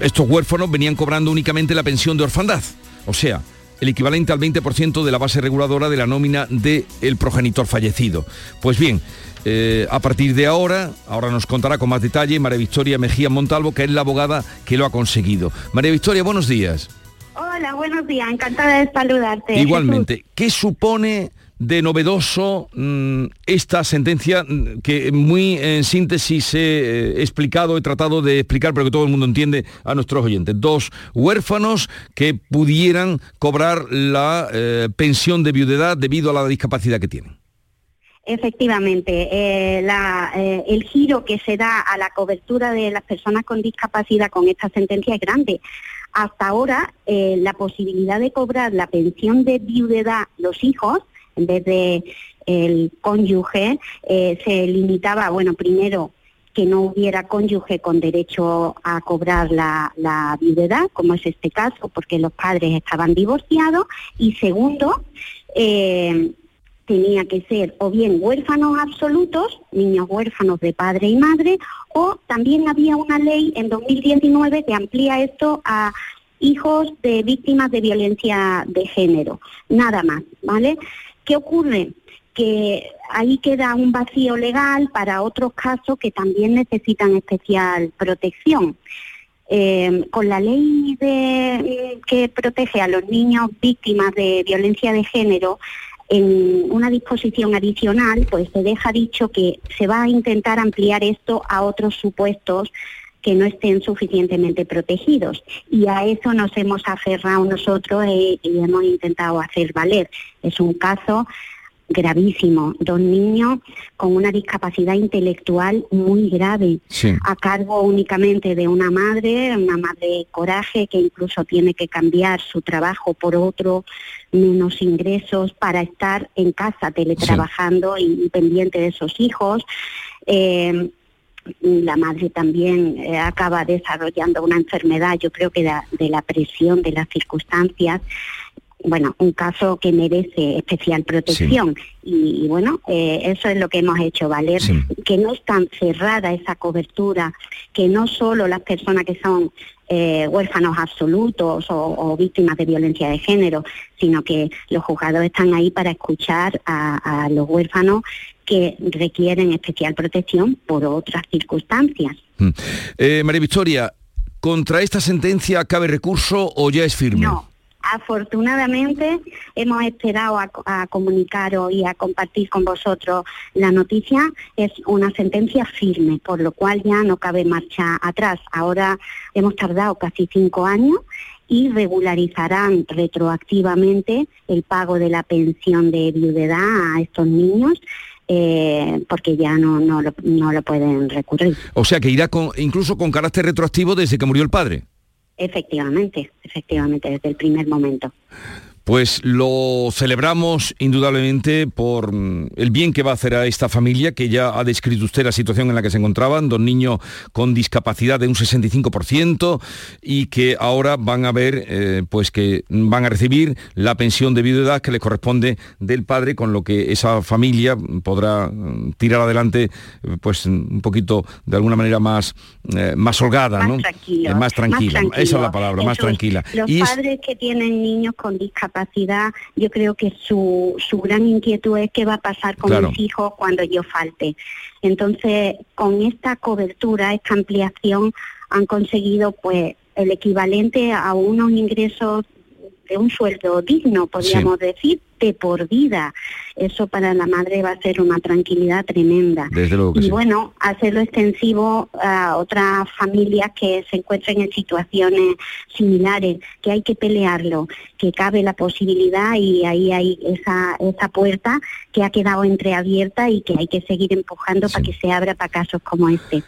estos huérfanos venían cobrando únicamente la pensión de orfandad. O sea, el equivalente al 20% de la base reguladora de la nómina del el progenitor fallecido. Pues bien, eh, a partir de ahora, ahora nos contará con más detalle María Victoria Mejía Montalvo, que es la abogada que lo ha conseguido. María Victoria, buenos días. Hola, buenos días, encantada de saludarte. Igualmente, ¿qué supone de novedoso mm, esta sentencia mm, que muy en síntesis he eh, explicado, he tratado de explicar, pero que todo el mundo entiende a nuestros oyentes? Dos huérfanos que pudieran cobrar la eh, pensión de viudedad debido a la discapacidad que tienen. Efectivamente, eh, el giro que se da a la cobertura de las personas con discapacidad con esta sentencia es grande. Hasta ahora, la posibilidad de cobrar la pensión de viudedad los hijos, en vez de el cónyuge, eh, se limitaba, bueno, primero que no hubiera cónyuge con derecho a cobrar la, la como es este caso, porque los padres estaban divorciados, y segundo, eh, tenía que ser o bien huérfanos absolutos, niños huérfanos de padre y madre, o también había una ley en 2019 que amplía esto a hijos de víctimas de violencia de género, nada más, ¿vale? ¿Qué ocurre? Que ahí queda un vacío legal para otros casos que también necesitan especial protección. Eh, con la ley de, que protege a los niños víctimas de violencia de género, en una disposición adicional, pues se deja dicho que se va a intentar ampliar esto a otros supuestos que no estén suficientemente protegidos. Y a eso nos hemos aferrado nosotros y, y hemos intentado hacer valer. Es un caso gravísimo, dos niños con una discapacidad intelectual muy grave, a cargo únicamente de una madre, una madre coraje que incluso tiene que cambiar su trabajo por otro, menos ingresos para estar en casa teletrabajando y, y pendiente de esos hijos. Eh, la madre también eh, acaba desarrollando una enfermedad, yo creo que de, de la presión de las circunstancias bueno, un caso que merece especial protección. Y, y, bueno, eh, eso es lo que hemos hecho valer, Sí. que no es tan cerrada esa cobertura, que no solo las personas que son eh, huérfanos absolutos o, o víctimas de violencia de género, sino que los juzgados están ahí para escuchar a, a los huérfanos que requieren especial protección por otras circunstancias. Mm. Eh, María Victoria, ¿contra esta sentencia cabe recurso o ya es firme? No. Afortunadamente hemos esperado a, a comunicaros y a compartir con vosotros la noticia. Es una sentencia firme, por lo cual ya no cabe marcha atrás. Ahora hemos tardado casi cinco años y regularizarán retroactivamente el pago de la pensión de viudedad a estos niños. Eh, porque ya no, no, lo, no lo pueden recurrir. O sea que irá con, incluso con carácter retroactivo desde que murió el padre. Efectivamente, efectivamente, desde el primer momento. Pues lo celebramos indudablemente por mm, el bien que va a hacer a esta familia, que ya ha descrito usted la situación en la que se encontraban, dos niños con discapacidad de un 65% y que ahora van a ver, eh, pues que van a recibir la pensión de viudedad que les corresponde del padre, con lo que esa familia podrá mm, tirar adelante, pues un poquito de alguna manera más, eh, más holgada, Más ¿no? tranquilo, Eh, más tranquila. más Esa es la palabra, más es. tranquila. Los Y es- padres que tienen niños con discapacidad, yo creo que su, su gran inquietud es qué va a pasar con Claro. mis hijos cuando yo falte. Entonces, con esta cobertura, esta ampliación, han conseguido pues el equivalente a unos ingresos de un sueldo digno, podríamos decir, de por vida. Eso para la madre va a ser una tranquilidad tremenda. Desde luego que y sí. bueno, hacerlo extensivo a otras familias que se encuentren en situaciones similares, que hay que pelearlo, que cabe la posibilidad y ahí hay esa, esa puerta que ha quedado entreabierta y que hay que seguir empujando para que se abra para casos como este.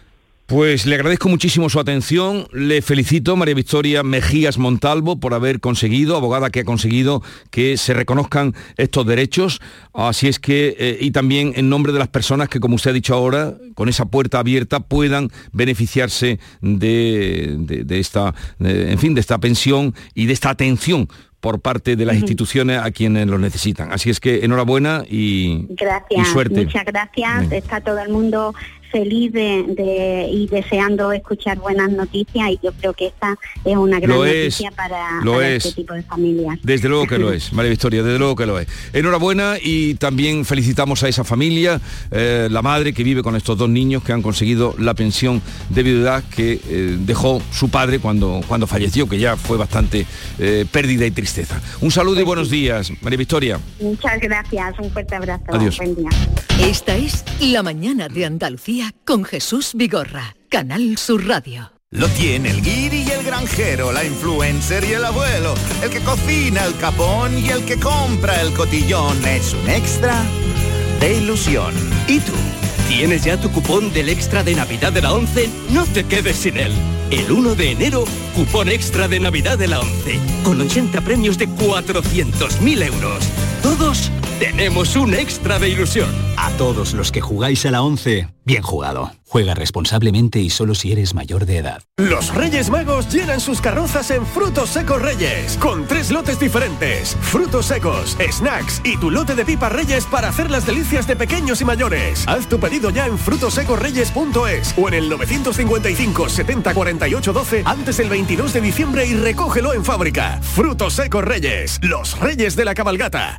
Pues le agradezco muchísimo su atención, le felicito María Victoria Mejías Montalvo por haber conseguido, abogada que ha conseguido que se reconozcan estos derechos, así es que, eh, y también en nombre de las personas que, como usted ha dicho ahora, con esa puerta abierta puedan beneficiarse de, esta, en fin, de esta pensión y de esta atención por parte de las instituciones a quienes lo necesitan. Así es que enhorabuena y, Gracias, y suerte. muchas gracias. Está todo el mundo feliz de, de- y deseando escuchar buenas noticias y yo creo que esta es una gran Lo es, noticia para, lo para es. este tipo de familias. Desde luego que lo es, María Victoria, desde luego que lo es. Enhorabuena y también felicitamos a esa familia, eh, la madre que vive con estos dos niños que han conseguido la pensión de viudedad que eh, dejó su padre cuando, cuando falleció, que ya fue bastante eh, pérdida y tristeza. Un saludo y buenos días, María Victoria. Muchas gracias, un fuerte abrazo. Adiós. Buen día. Esta es La mañana de Andalucía con Jesús Vigorra, Canal Sur Radio. Lo tiene el guiri y el granjero, la influencer y el abuelo, el que cocina el capón y el que compra el cotillón. Es un extra de ilusión. ¿Y tú? ¿Tienes ya tu cupón del extra de Navidad de la 11? No te quedes sin él. El 1 de enero, cupón extra de Navidad de la 11, con 80 premios de 400.000 euros. Todos tenemos un extra de ilusión. A todos los que jugáis a la 11, bien jugado. Juega responsablemente y solo si eres mayor de edad. Los Reyes Magos llenan sus carrozas en Frutos Secos Reyes, con tres lotes diferentes. Frutos secos, snacks y tu lote de pipas Reyes para hacer las delicias de pequeños y mayores. Haz tu pedido ya en frutosecorreyes.es o en el 955 70 48 12 antes del 22 de diciembre y recógelo en fábrica. Frutos Secos Reyes, los Reyes de la Cabalgata.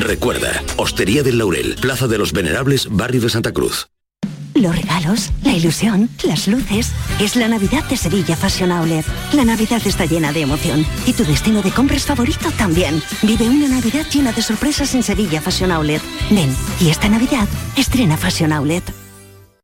Recuerda, Hostería del Laurel, Plaza de los Venerables, Barrio de Santa Cruz. Los regalos, la ilusión, las luces. Es la Navidad de Sevilla Fashion Outlet. La Navidad está llena de emoción. Y tu destino de compras favorito también. Vive una Navidad llena de sorpresas en Sevilla Fashion Outlet. Ven, y esta Navidad estrena Fashion Outlet.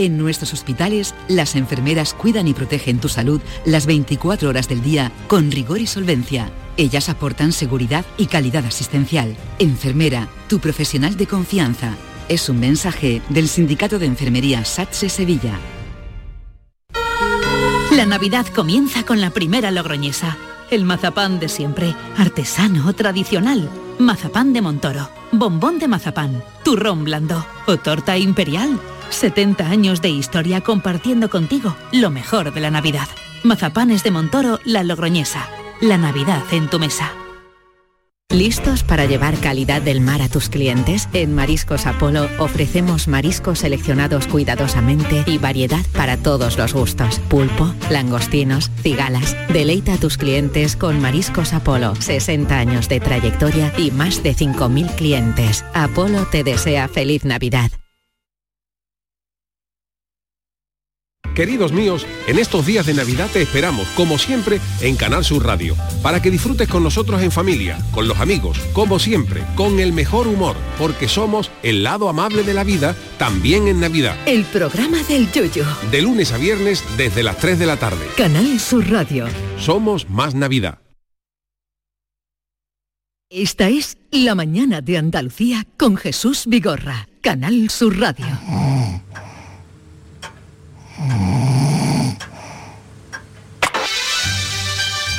En nuestros hospitales, las enfermeras cuidan y protegen tu salud las 24 horas del día con rigor y solvencia. Ellas aportan seguridad y calidad asistencial. Enfermera, tu profesional de confianza. Es un mensaje del Sindicato de Enfermería SATSE Sevilla. La Navidad comienza con la primera logroñesa. El mazapán de siempre, artesano, tradicional. Mazapán de Montoro, bombón de mazapán, turrón blando o torta imperial. 70 años de historia compartiendo contigo lo mejor de la Navidad. Mazapanes de Montoro, la logroñesa. La Navidad en tu mesa. ¿Listos para llevar calidad del mar a tus clientes? En Mariscos Apolo ofrecemos mariscos seleccionados cuidadosamente y variedad para todos los gustos. Pulpo, langostinos, cigalas. Deleita a tus clientes con Mariscos Apolo. 60 años de trayectoria y más de 5.000 clientes. Apolo te desea feliz Navidad. Queridos míos, en estos días de Navidad te esperamos, como siempre, en Canal Sur Radio, para que disfrutes con nosotros en familia, con los amigos, como siempre, con el mejor humor, porque somos el lado amable de la vida, también en Navidad. El programa del Yoyo. De lunes a viernes desde las 3 de la tarde. Canal Sur Radio. Somos más Navidad. Esta es La mañana de Andalucía con Jesús Vigorra, Canal Sur Radio.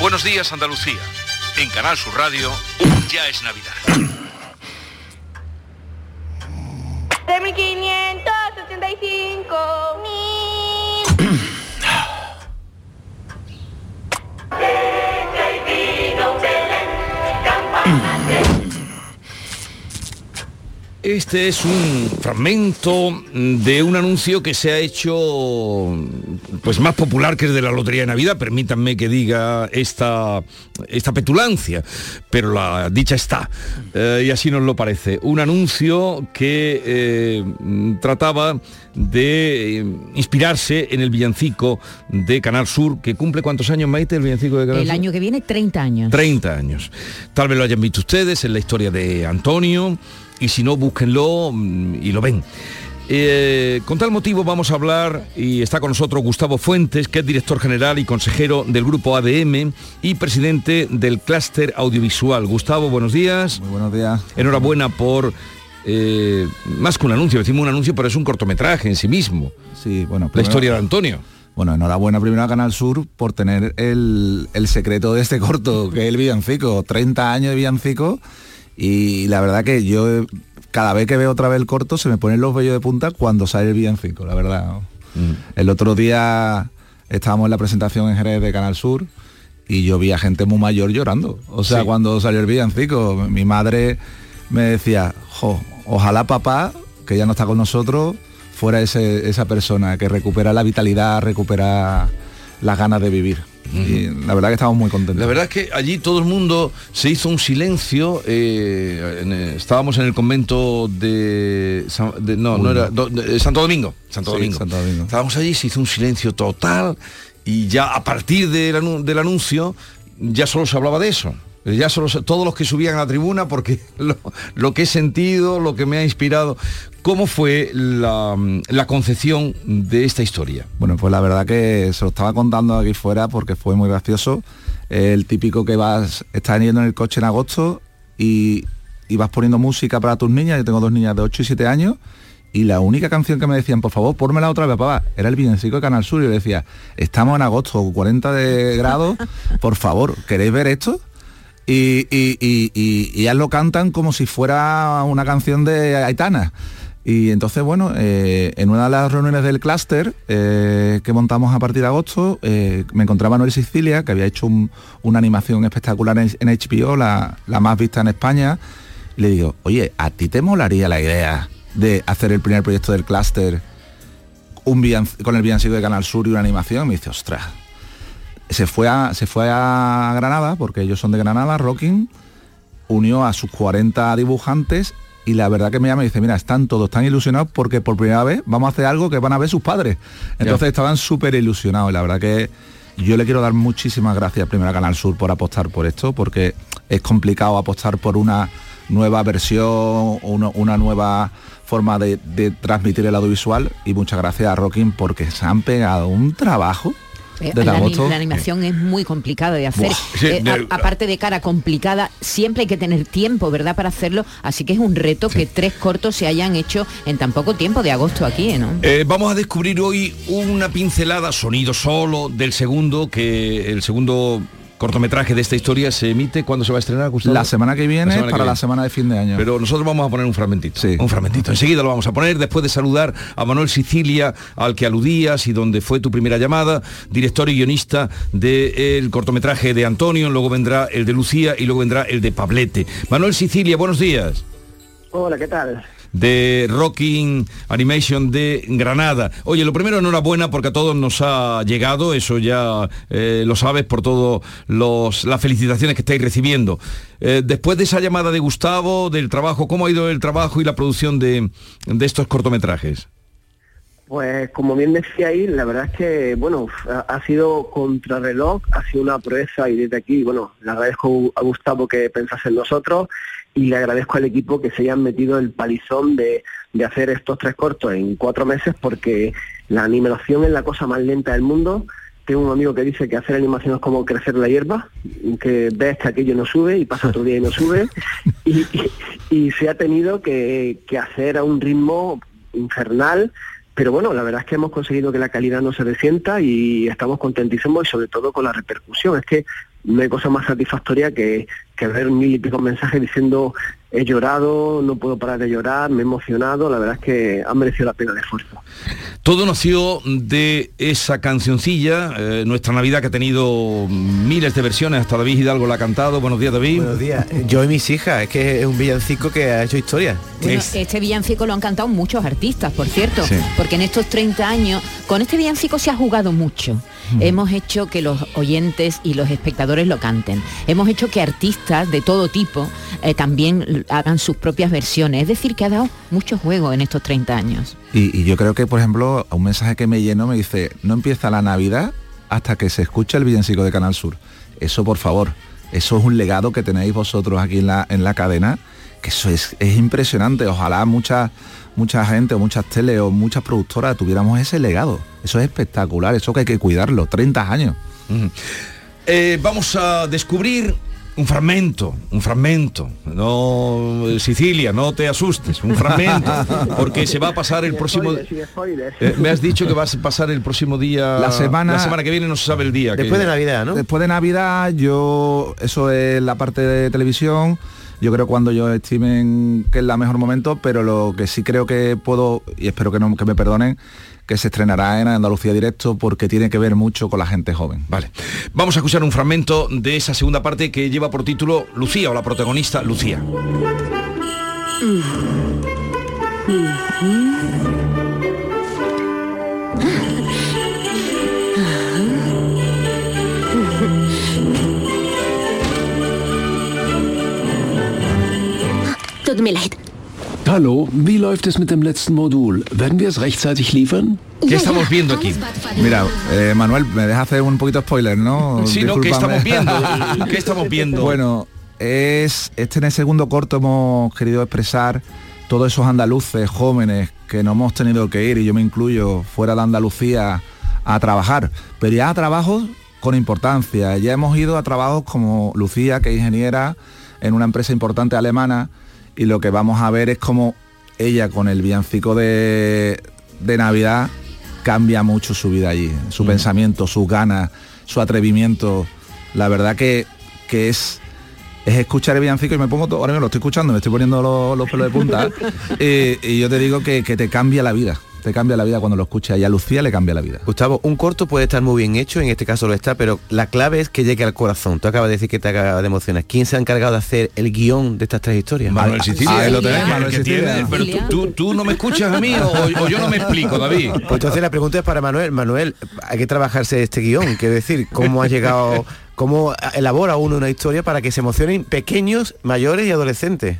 Buenos días Andalucía. En Canal Sur Radio ya es Navidad. De 1585 Este es un fragmento de un anuncio que se ha hecho pues más popular que el de la Lotería de Navidad, permítanme que diga esta, esta petulancia, pero la dicha está, eh, y así nos lo parece. Un anuncio que eh, trataba de eh, inspirarse en el villancico de Canal Sur, que cumple cuántos años, Maite, el villancico de Canal El Sur? año que viene, 30 años. 30 años. Tal vez lo hayan visto ustedes en la historia de Antonio y si no, búsquenlo mm, y lo ven. Eh, con tal motivo vamos a hablar y está con nosotros Gustavo Fuentes, que es director general y consejero del grupo ADM y presidente del clúster audiovisual. Gustavo, buenos días. Muy buenos días. Enhorabuena por eh, más que un anuncio, decimos un anuncio, pero es un cortometraje en sí mismo. Sí, bueno. La historia de Antonio. Bueno, enhorabuena primero a Canal Sur por tener el, el secreto de este corto, que es el villancico. 30 años de villancico y la verdad que yo cada vez que veo otra vez el corto se me ponen los vellos de punta cuando sale el villancico, la verdad. ¿no? El otro día estábamos en la presentación en Jerez de Canal Sur y yo vi a gente muy mayor llorando. O sea, Sí. cuando salió el villancico, mi madre me decía, jo, ojalá papá, que ya no está con nosotros, fuera ese- esa persona que recupera la vitalidad, recupera las ganas de vivir. Y la verdad que estamos muy contentos. La verdad es que allí todo el mundo se hizo un silencio. eh, en, eh, estábamos en el convento de, San- de- no, no era do- de Santo Domingo. Santo Sí, Domingo. Santo Domingo. Estábamos allí, se hizo un silencio total y ya a partir del, del anuncio ya solo se hablaba de eso. Ya solo todos los que subían a la tribuna porque lo, que he sentido, lo que me ha inspirado. ¿Cómo fue la, la concepción de esta historia? Bueno, pues la verdad que se lo estaba contando aquí fuera porque fue muy gracioso. El típico que vas, estás yendo en el coche en agosto y, y vas poniendo música para tus niñas. Yo tengo dos niñas de 8 y 7 años. Y la única canción que me decían, por favor, pónmela otra vez, papá, era el villancico de Canal Sur. Y le decía, estamos en agosto, 40 de grados, por favor, ¿queréis ver esto? Y, y, y, y- y ellas lo cantan como si fuera una canción de Aitana. Y entonces, bueno, eh, en una de las reuniones del clúster eh, que montamos a partir de agosto, eh, me encontraba Noel Sicilia, que había hecho un- una animación espectacular en, en HBO, la, más vista en España, y le digo, oye, ¿a ti te molaría la idea de hacer el primer proyecto del clúster un con el villancico de Canal Sur y una animación? Me dice, ostras, se fue a, se fue a Granada, porque ellos son de Granada, Rocking, unió a sus 40 dibujantes y la verdad que me llama y dice, mira, están todos tan ilusionados porque por primera vez vamos a hacer algo que van a ver sus padres. Entonces estaban súper ilusionados y la verdad que yo le quiero dar muchísimas gracias primero a Canal Sur por apostar por esto, porque es complicado apostar por una nueva versión, una, una nueva forma de, de transmitir el audiovisual y muchas gracias a Rocking porque se han pegado un trabajo Eh, la, animación es muy complicada de hacer. Sí, Eh, a- aparte de cara complicada, siempre hay que tener tiempo, ¿verdad? Para hacerlo. Así que es un reto que tres cortos se hayan hecho en tan poco tiempo de agosto aquí, ¿no? Eh, vamos a descubrir hoy una pincelada, sonido solo, del segundo, que el segundo cortometraje de esta historia se emite cuando se va a estrenar, Gustavo? La semana que viene semana que para la semana de fin de año. Pero nosotros vamos a poner un fragmentito. Un fragmentito. Enseguida lo vamos a poner después de saludar a Manuel Sicilia, al que aludías y donde fue tu primera llamada, director y guionista del cortometraje de Antonio, luego vendrá el de Lucía y luego vendrá el de Pablete. Manuel Sicilia, buenos días. Hola, ¿qué tal? De Rocking Animation de Granada. Oye, lo primero, enhorabuena porque a todos nos ha llegado, eso ya eh, lo sabes por todas las felicitaciones que estáis recibiendo. Eh, después de esa llamada de Gustavo, del trabajo, ¿cómo ha ido el trabajo y la producción de, de estos cortometrajes? Pues como bien decía ahí, la verdad es que, bueno, ha, sido contrarreloj, ha sido una proeza y desde aquí, bueno, le agradezco a Gustavo que pensase en nosotros y le agradezco al equipo que se hayan metido el palizón de, de hacer estos tres cortos en cuatro meses porque la animación es la cosa más lenta del mundo. Tengo un amigo que dice que hacer animación es como crecer la hierba, que ves que aquello no sube y pasa otro día y no sube. Y, y- y se ha tenido que, que hacer a un ritmo infernal, pero bueno, la verdad es que hemos conseguido que la calidad no se resienta y estamos contentísimos y sobre todo con la repercusión. Es que no hay cosa más satisfactoria que, que ver mil y pico mensajes diciendo he llorado, no puedo parar de llorar, me he emocionado, la verdad es que ha merecido la pena el esfuerzo. Todo nació de esa cancioncilla, eh, Nuestra Navidad, que ha tenido miles de versiones, hasta David Hidalgo la ha cantado. Buenos días, David. Buenos días. Yo y mis hijas, es que es un villancico que ha hecho historia. Bueno, este villancico lo han cantado muchos artistas, por cierto, porque en estos 30 años, con este villancico se ha jugado mucho. Hemos hecho que los oyentes y los espectadores lo canten. Hemos hecho que artistas de todo tipo eh, también hagan sus propias versiones. Es decir, que ha dado mucho juego en estos 30 años. Y, yo creo que, por ejemplo, un mensaje que me llenó me dice, no empieza la Navidad hasta que se escucha el villancico de Canal Sur. Eso, por favor, eso es un legado que tenéis vosotros aquí en la, en la cadena, que eso es, es impresionante. Ojalá muchas mucha gente o muchas tele o muchas productoras tuviéramos ese legado. Eso es espectacular, eso que hay que cuidarlo, 30 años. Eh, vamos a descubrir un fragmento, un fragmento. No, Sicilia, no te asustes, un fragmento, porque se va a pasar el próximo. Eh, me has dicho que vas a pasar el próximo día. La semana. La semana que viene no se sabe el día. Después de Navidad, ¿no? Después de Navidad, yo eso es la parte de televisión yo creo cuando yo estimen que es la mejor momento, pero lo que sí creo que puedo, y espero que, no, que me perdonen, que se estrenará en Andalucía Directo porque tiene que ver mucho con la gente joven. Vale. Vamos a escuchar un fragmento de esa segunda parte que lleva por título Lucía o la protagonista Lucía. Tut mir leid. Hallo, wie läuft es mit dem letzten Modul? Werden wir es rechtzeitig liefern? ¿Qué estamos viendo aquí? Mira, eh, Manuel, me deja hacer un poquito spoiler, ¿no? Sí, no, ¿qué estamos viendo? ¿Qué estamos viendo? Bueno, es este en el segundo corto hemos querido expresar todos esos andaluces jóvenes que no hemos tenido que ir, y yo me incluyo, fuera de Andalucía a trabajar, pero ya a trabajos con importancia. Ya hemos ido a trabajos como Lucía, que es ingeniera en una empresa importante alemana, y lo que vamos a ver es como ella con el villancico de, de Navidad cambia mucho su vida allí, su pensamiento, sus ganas, su atrevimiento. La verdad que, que es es escuchar el villancico y me pongo todo, ahora me lo estoy escuchando, me estoy poniendo los, pelos de punta y, yo te digo que, que te cambia la vida te cambia la vida cuando lo escuchas y a Lucía le cambia la vida. Gustavo, un corto puede estar muy bien hecho, en este caso lo está, pero la clave es que llegue al corazón. Tú acabas de decir que te acaba de emocionar. ¿Quién se ha encargado de hacer el guion de estas tres historias? Manuel ah, Sicilia. Ah, lo tenés, Manuel Sicilia. Pero tú, no me escuchas a mí o, yo no me explico, David. Pues entonces la pregunta es para Manuel. Manuel, hay que trabajarse este guion, quiero decir, ¿cómo ha llegado, cómo elabora uno una historia para que se emocionen pequeños, mayores y adolescentes?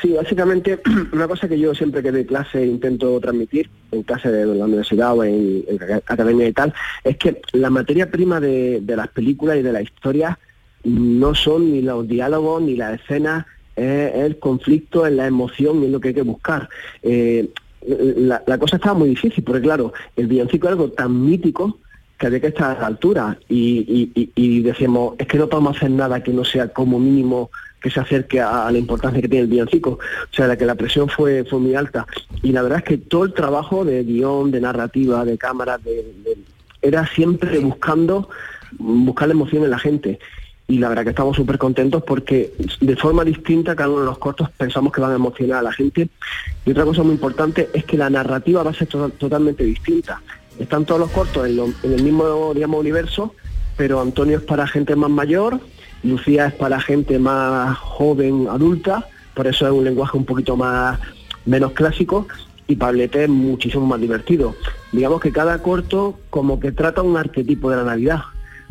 Sí, básicamente una cosa que yo siempre que doy clase intento transmitir, en clase de la universidad o en, academia y tal, es que la materia prima de, las películas y de la historia no son ni los diálogos ni las escenas, es el conflicto, es la emoción y es lo que hay que buscar. Eh, la, cosa estaba muy difícil, porque claro, el villancico es algo tan mítico que había que estar a la altura y, y decimos, es que no podemos hacer nada que no sea como mínimo que se acerque a, la importancia que tiene el villancico. O sea, la que la presión fue, fue muy alta. Y la verdad es que todo el trabajo de guion, de narrativa, de cámara, era siempre buscando buscar la emoción en la gente. Y la verdad que estamos súper contentos porque de forma distinta cada uno de los cortos pensamos que van a emocionar a la gente. Y otra cosa muy importante es que la narrativa va a ser totalmente distinta. Están todos los cortos en, en el mismo digamos, universo, pero Antonio es para gente más mayor, Lucía es para gente más joven, adulta, por eso es un lenguaje un poquito más menos clásico y Pablete es muchísimo más divertido. Digamos que cada corto como que trata un arquetipo de la Navidad.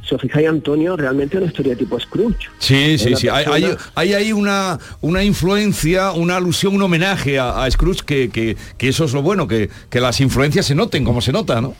Si os fijáis, Antonio, realmente es una historia tipo Scrooge. Sí, sí, sí. Hay, ahí una, una influencia, una alusión, un homenaje a, Scrooge, que, que, que, eso es lo bueno, que, que las influencias se noten como se nota, ¿no?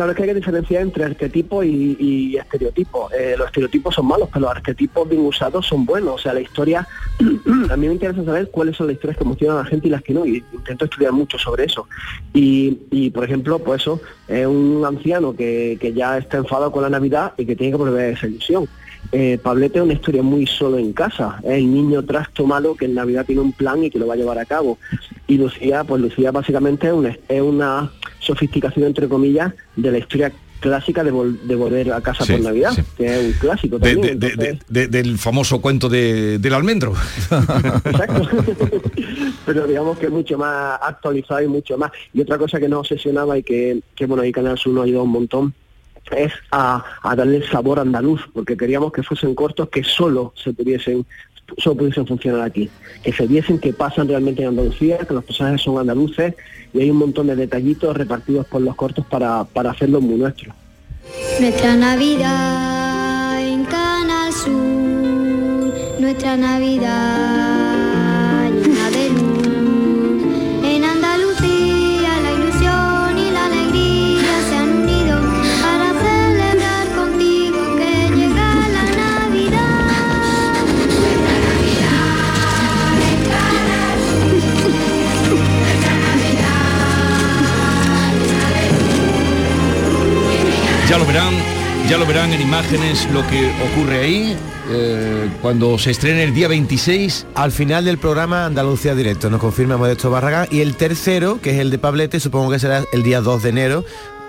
Claro, es que hay que diferenciar entre arquetipo y, estereotipo. Eh, los estereotipos son malos, pero los arquetipos bien usados son buenos. O sea, la historia, a mí me interesa saber cuáles son las historias que emocionan a la gente y las que no, y intento estudiar mucho sobre eso. Y, por ejemplo, pues eso, es un anciano que, ya está enfadado con la Navidad y que tiene que volver esa ilusión. Eh, Pablete es una historia muy solo en casa, es el niño trastomado que en Navidad tiene un plan y que lo va a llevar a cabo. y Lucía, pues Lucía básicamente es una, es una sofisticación, entre comillas, de la historia clásica de, vol- de volver a casa Sí, por Navidad, sí. que es un clásico también. de- de- entonces- de- del famoso cuento de- del almendro. pero digamos que es mucho más actualizado y mucho más. Y otra cosa que nos obsesionaba y que, que bueno, ahí Canal Sur nos ayudó un montón es a, a darle sabor andaluz, porque queríamos que fuesen cortos que solo se pudiesen solo pudiesen funcionar aquí, que se viesen que pasan realmente en Andalucía, que los personajes son andaluces y hay un montón de detallitos repartidos por los cortos para, para hacerlo muy nuestro. Nuestra Navidad en Canal Sur, nuestra Navidad Ya lo verán, ya lo verán en imágenes lo que ocurre ahí eh, cuando se estrene el día 26. Al final del programa Andalucía Directo, nos confirma Modesto Barragán. Y el tercero, que es el de Pablete, supongo que será el día 2 de enero,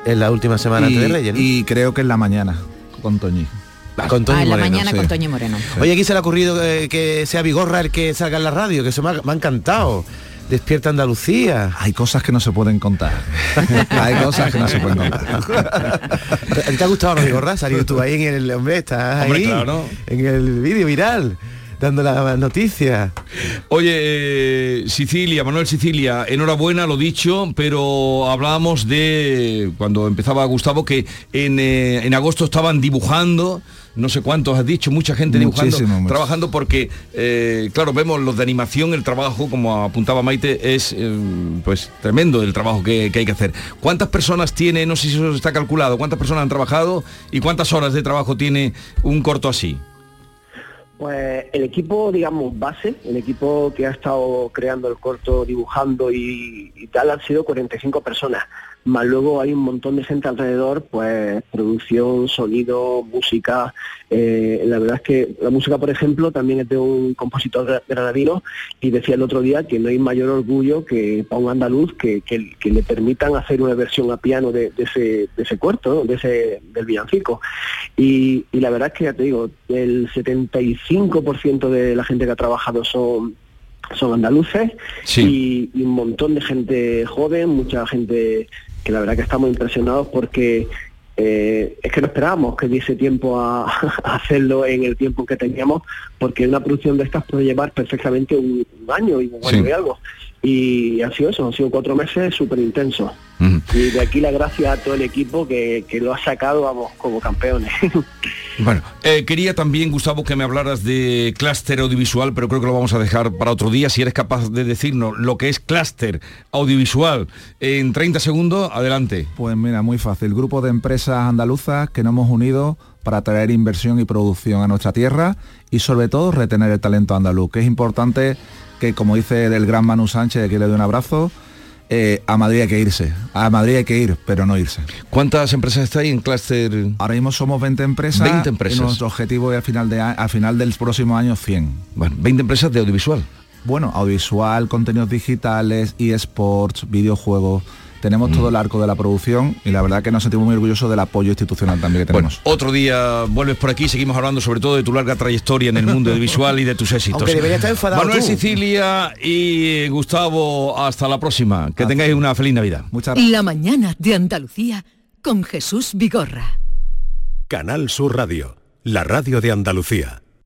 en la última semana y, antes de Reyes. ¿no? y creo que en la mañana, con Toñi. con Toñi Ah, en la Moreno, mañana sí. con Toño Moreno. Oye, aquí se le ha ocurrido eh, que sea Vigorra el que salga en la radio, que eso me ha, me ha encantado. Despierta Andalucía. Hay cosas que no se pueden contar. Hay cosas que no se pueden contar. ¿A ti ¿Te ha gustado no, Vigorra? Salir tú ahí en el hombre, estás Hombre, ahí claro. en el vídeo viral, dando la noticia. Oye, eh, Sicilia, Manuel Sicilia, enhorabuena, lo dicho, pero hablábamos de, cuando empezaba Gustavo, que en, eh, en agosto estaban dibujando, no sé cuántos has dicho, mucha gente dibujando, mucho. trabajando porque, eh, claro, vemos los de animación, el trabajo, como apuntaba Maite, es eh, pues tremendo el trabajo que, que hay que hacer. ¿Cuántas personas tiene, no sé si eso está calculado, cuántas personas han trabajado y cuántas horas de trabajo tiene un corto así? Pues el equipo, digamos, base, el equipo que ha estado creando el corto, dibujando y, y tal, han sido 45 personas. Más luego hay un montón de gente alrededor, pues producción, sonido, música. Eh, la verdad es que la música, por ejemplo, también es de un compositor gra- granadino y decía el otro día que no hay mayor orgullo que para un andaluz que, que- que le permitan hacer una versión a piano de, de ese, de ese ¿no? de ese, del villancico. Y, y la verdad es que ya te digo, el 75% de la gente que ha trabajado son son andaluces y, y un montón de gente joven, mucha gente que la verdad que estamos impresionados porque eh, es que no esperábamos que diese tiempo a, a hacerlo en el tiempo que teníamos, porque una producción de estas puede llevar perfectamente un, un año y un año Sí. y algo. Y ha sido eso, han sido cuatro meses súper intensos. Y de aquí la gracia a todo el equipo que, que lo ha sacado, vamos, como campeones. Bueno, eh, quería también, Gustavo, que me hablaras de clúster audiovisual, pero creo que lo vamos a dejar para otro día. Si eres capaz de decirnos lo que es clúster audiovisual en 30 segundos, adelante. Pues mira, muy fácil. Grupo de empresas andaluzas que nos hemos unido para traer inversión y producción a nuestra tierra y sobre todo retener el talento andaluz, que es importante que, como dice el gran Manu Sánchez, aquí le doy un abrazo, eh, a Madrid hay que irse. A Madrid hay que ir, pero no irse. ¿Cuántas empresas estáis en clúster? Ahora mismo somos 20 empresas. 20 empresas. Y nuestro objetivo es al final, de, a- al final del próximo año 100. Bueno, 20 empresas de audiovisual. Bueno, audiovisual, contenidos digitales, eSports, videojuegos. Tenemos todo el arco de la producción y la verdad que nos sentimos muy orgullosos del apoyo institucional también que Bueno, tenemos. otro día vuelves por aquí, seguimos hablando sobre todo de tu larga trayectoria en el mundo audiovisual y de tus éxitos. Estar Manuel tú. Sicilia y Gustavo, hasta la próxima. Que tengáis una feliz Navidad. Muchas La mañana de Andalucía con Jesús Vigorra. Canal Sur Radio, la radio de Andalucía.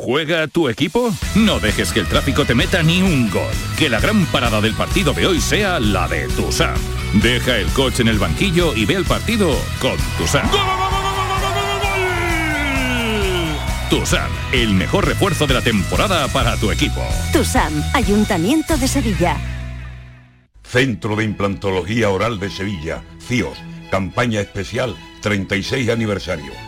¿Juega tu equipo? No dejes que el tráfico te meta ni un gol. Que la gran parada del partido de hoy sea la de Tusam. Deja el coche en el banquillo y ve el partido con Tusam. Tusam, el mejor refuerzo de la temporada para tu equipo. TUSAM, Ayuntamiento de Sevilla. Centro de Implantología Oral de Sevilla, CIOS, campaña especial 36 aniversario.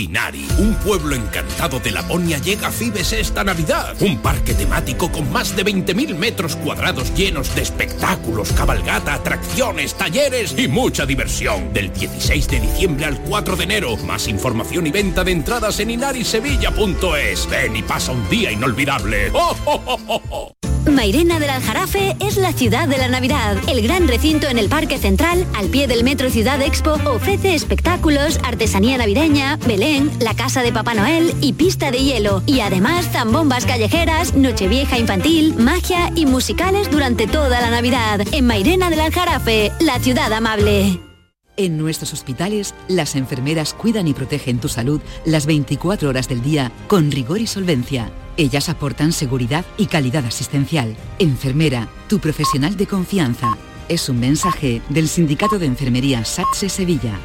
Inari, un pueblo encantado de Laponia, llega a Fibes esta Navidad. Un parque temático con más de 20.000 metros cuadrados llenos de espectáculos, cabalgata, atracciones, talleres y mucha diversión. Del 16 de diciembre al 4 de enero. Más información y venta de entradas en inarisevilla.es. Ven y pasa un día inolvidable. ¡Oh, oh, oh, oh, oh! Mairena del Aljarafe es la ciudad de la Navidad. El gran recinto en el Parque Central, al pie del Metro Ciudad Expo, ofrece espectáculos, artesanía navideña, Belén, la casa de Papá Noel y pista de hielo. Y además zambombas callejeras, nochevieja infantil, magia y musicales durante toda la Navidad. En Mairena del Aljarafe, la ciudad amable. En nuestros hospitales, las enfermeras cuidan y protegen tu salud las 24 horas del día con rigor y solvencia. Ellas aportan seguridad y calidad asistencial. Enfermera, tu profesional de confianza. Es un mensaje del Sindicato de Enfermería SATSE Sevilla.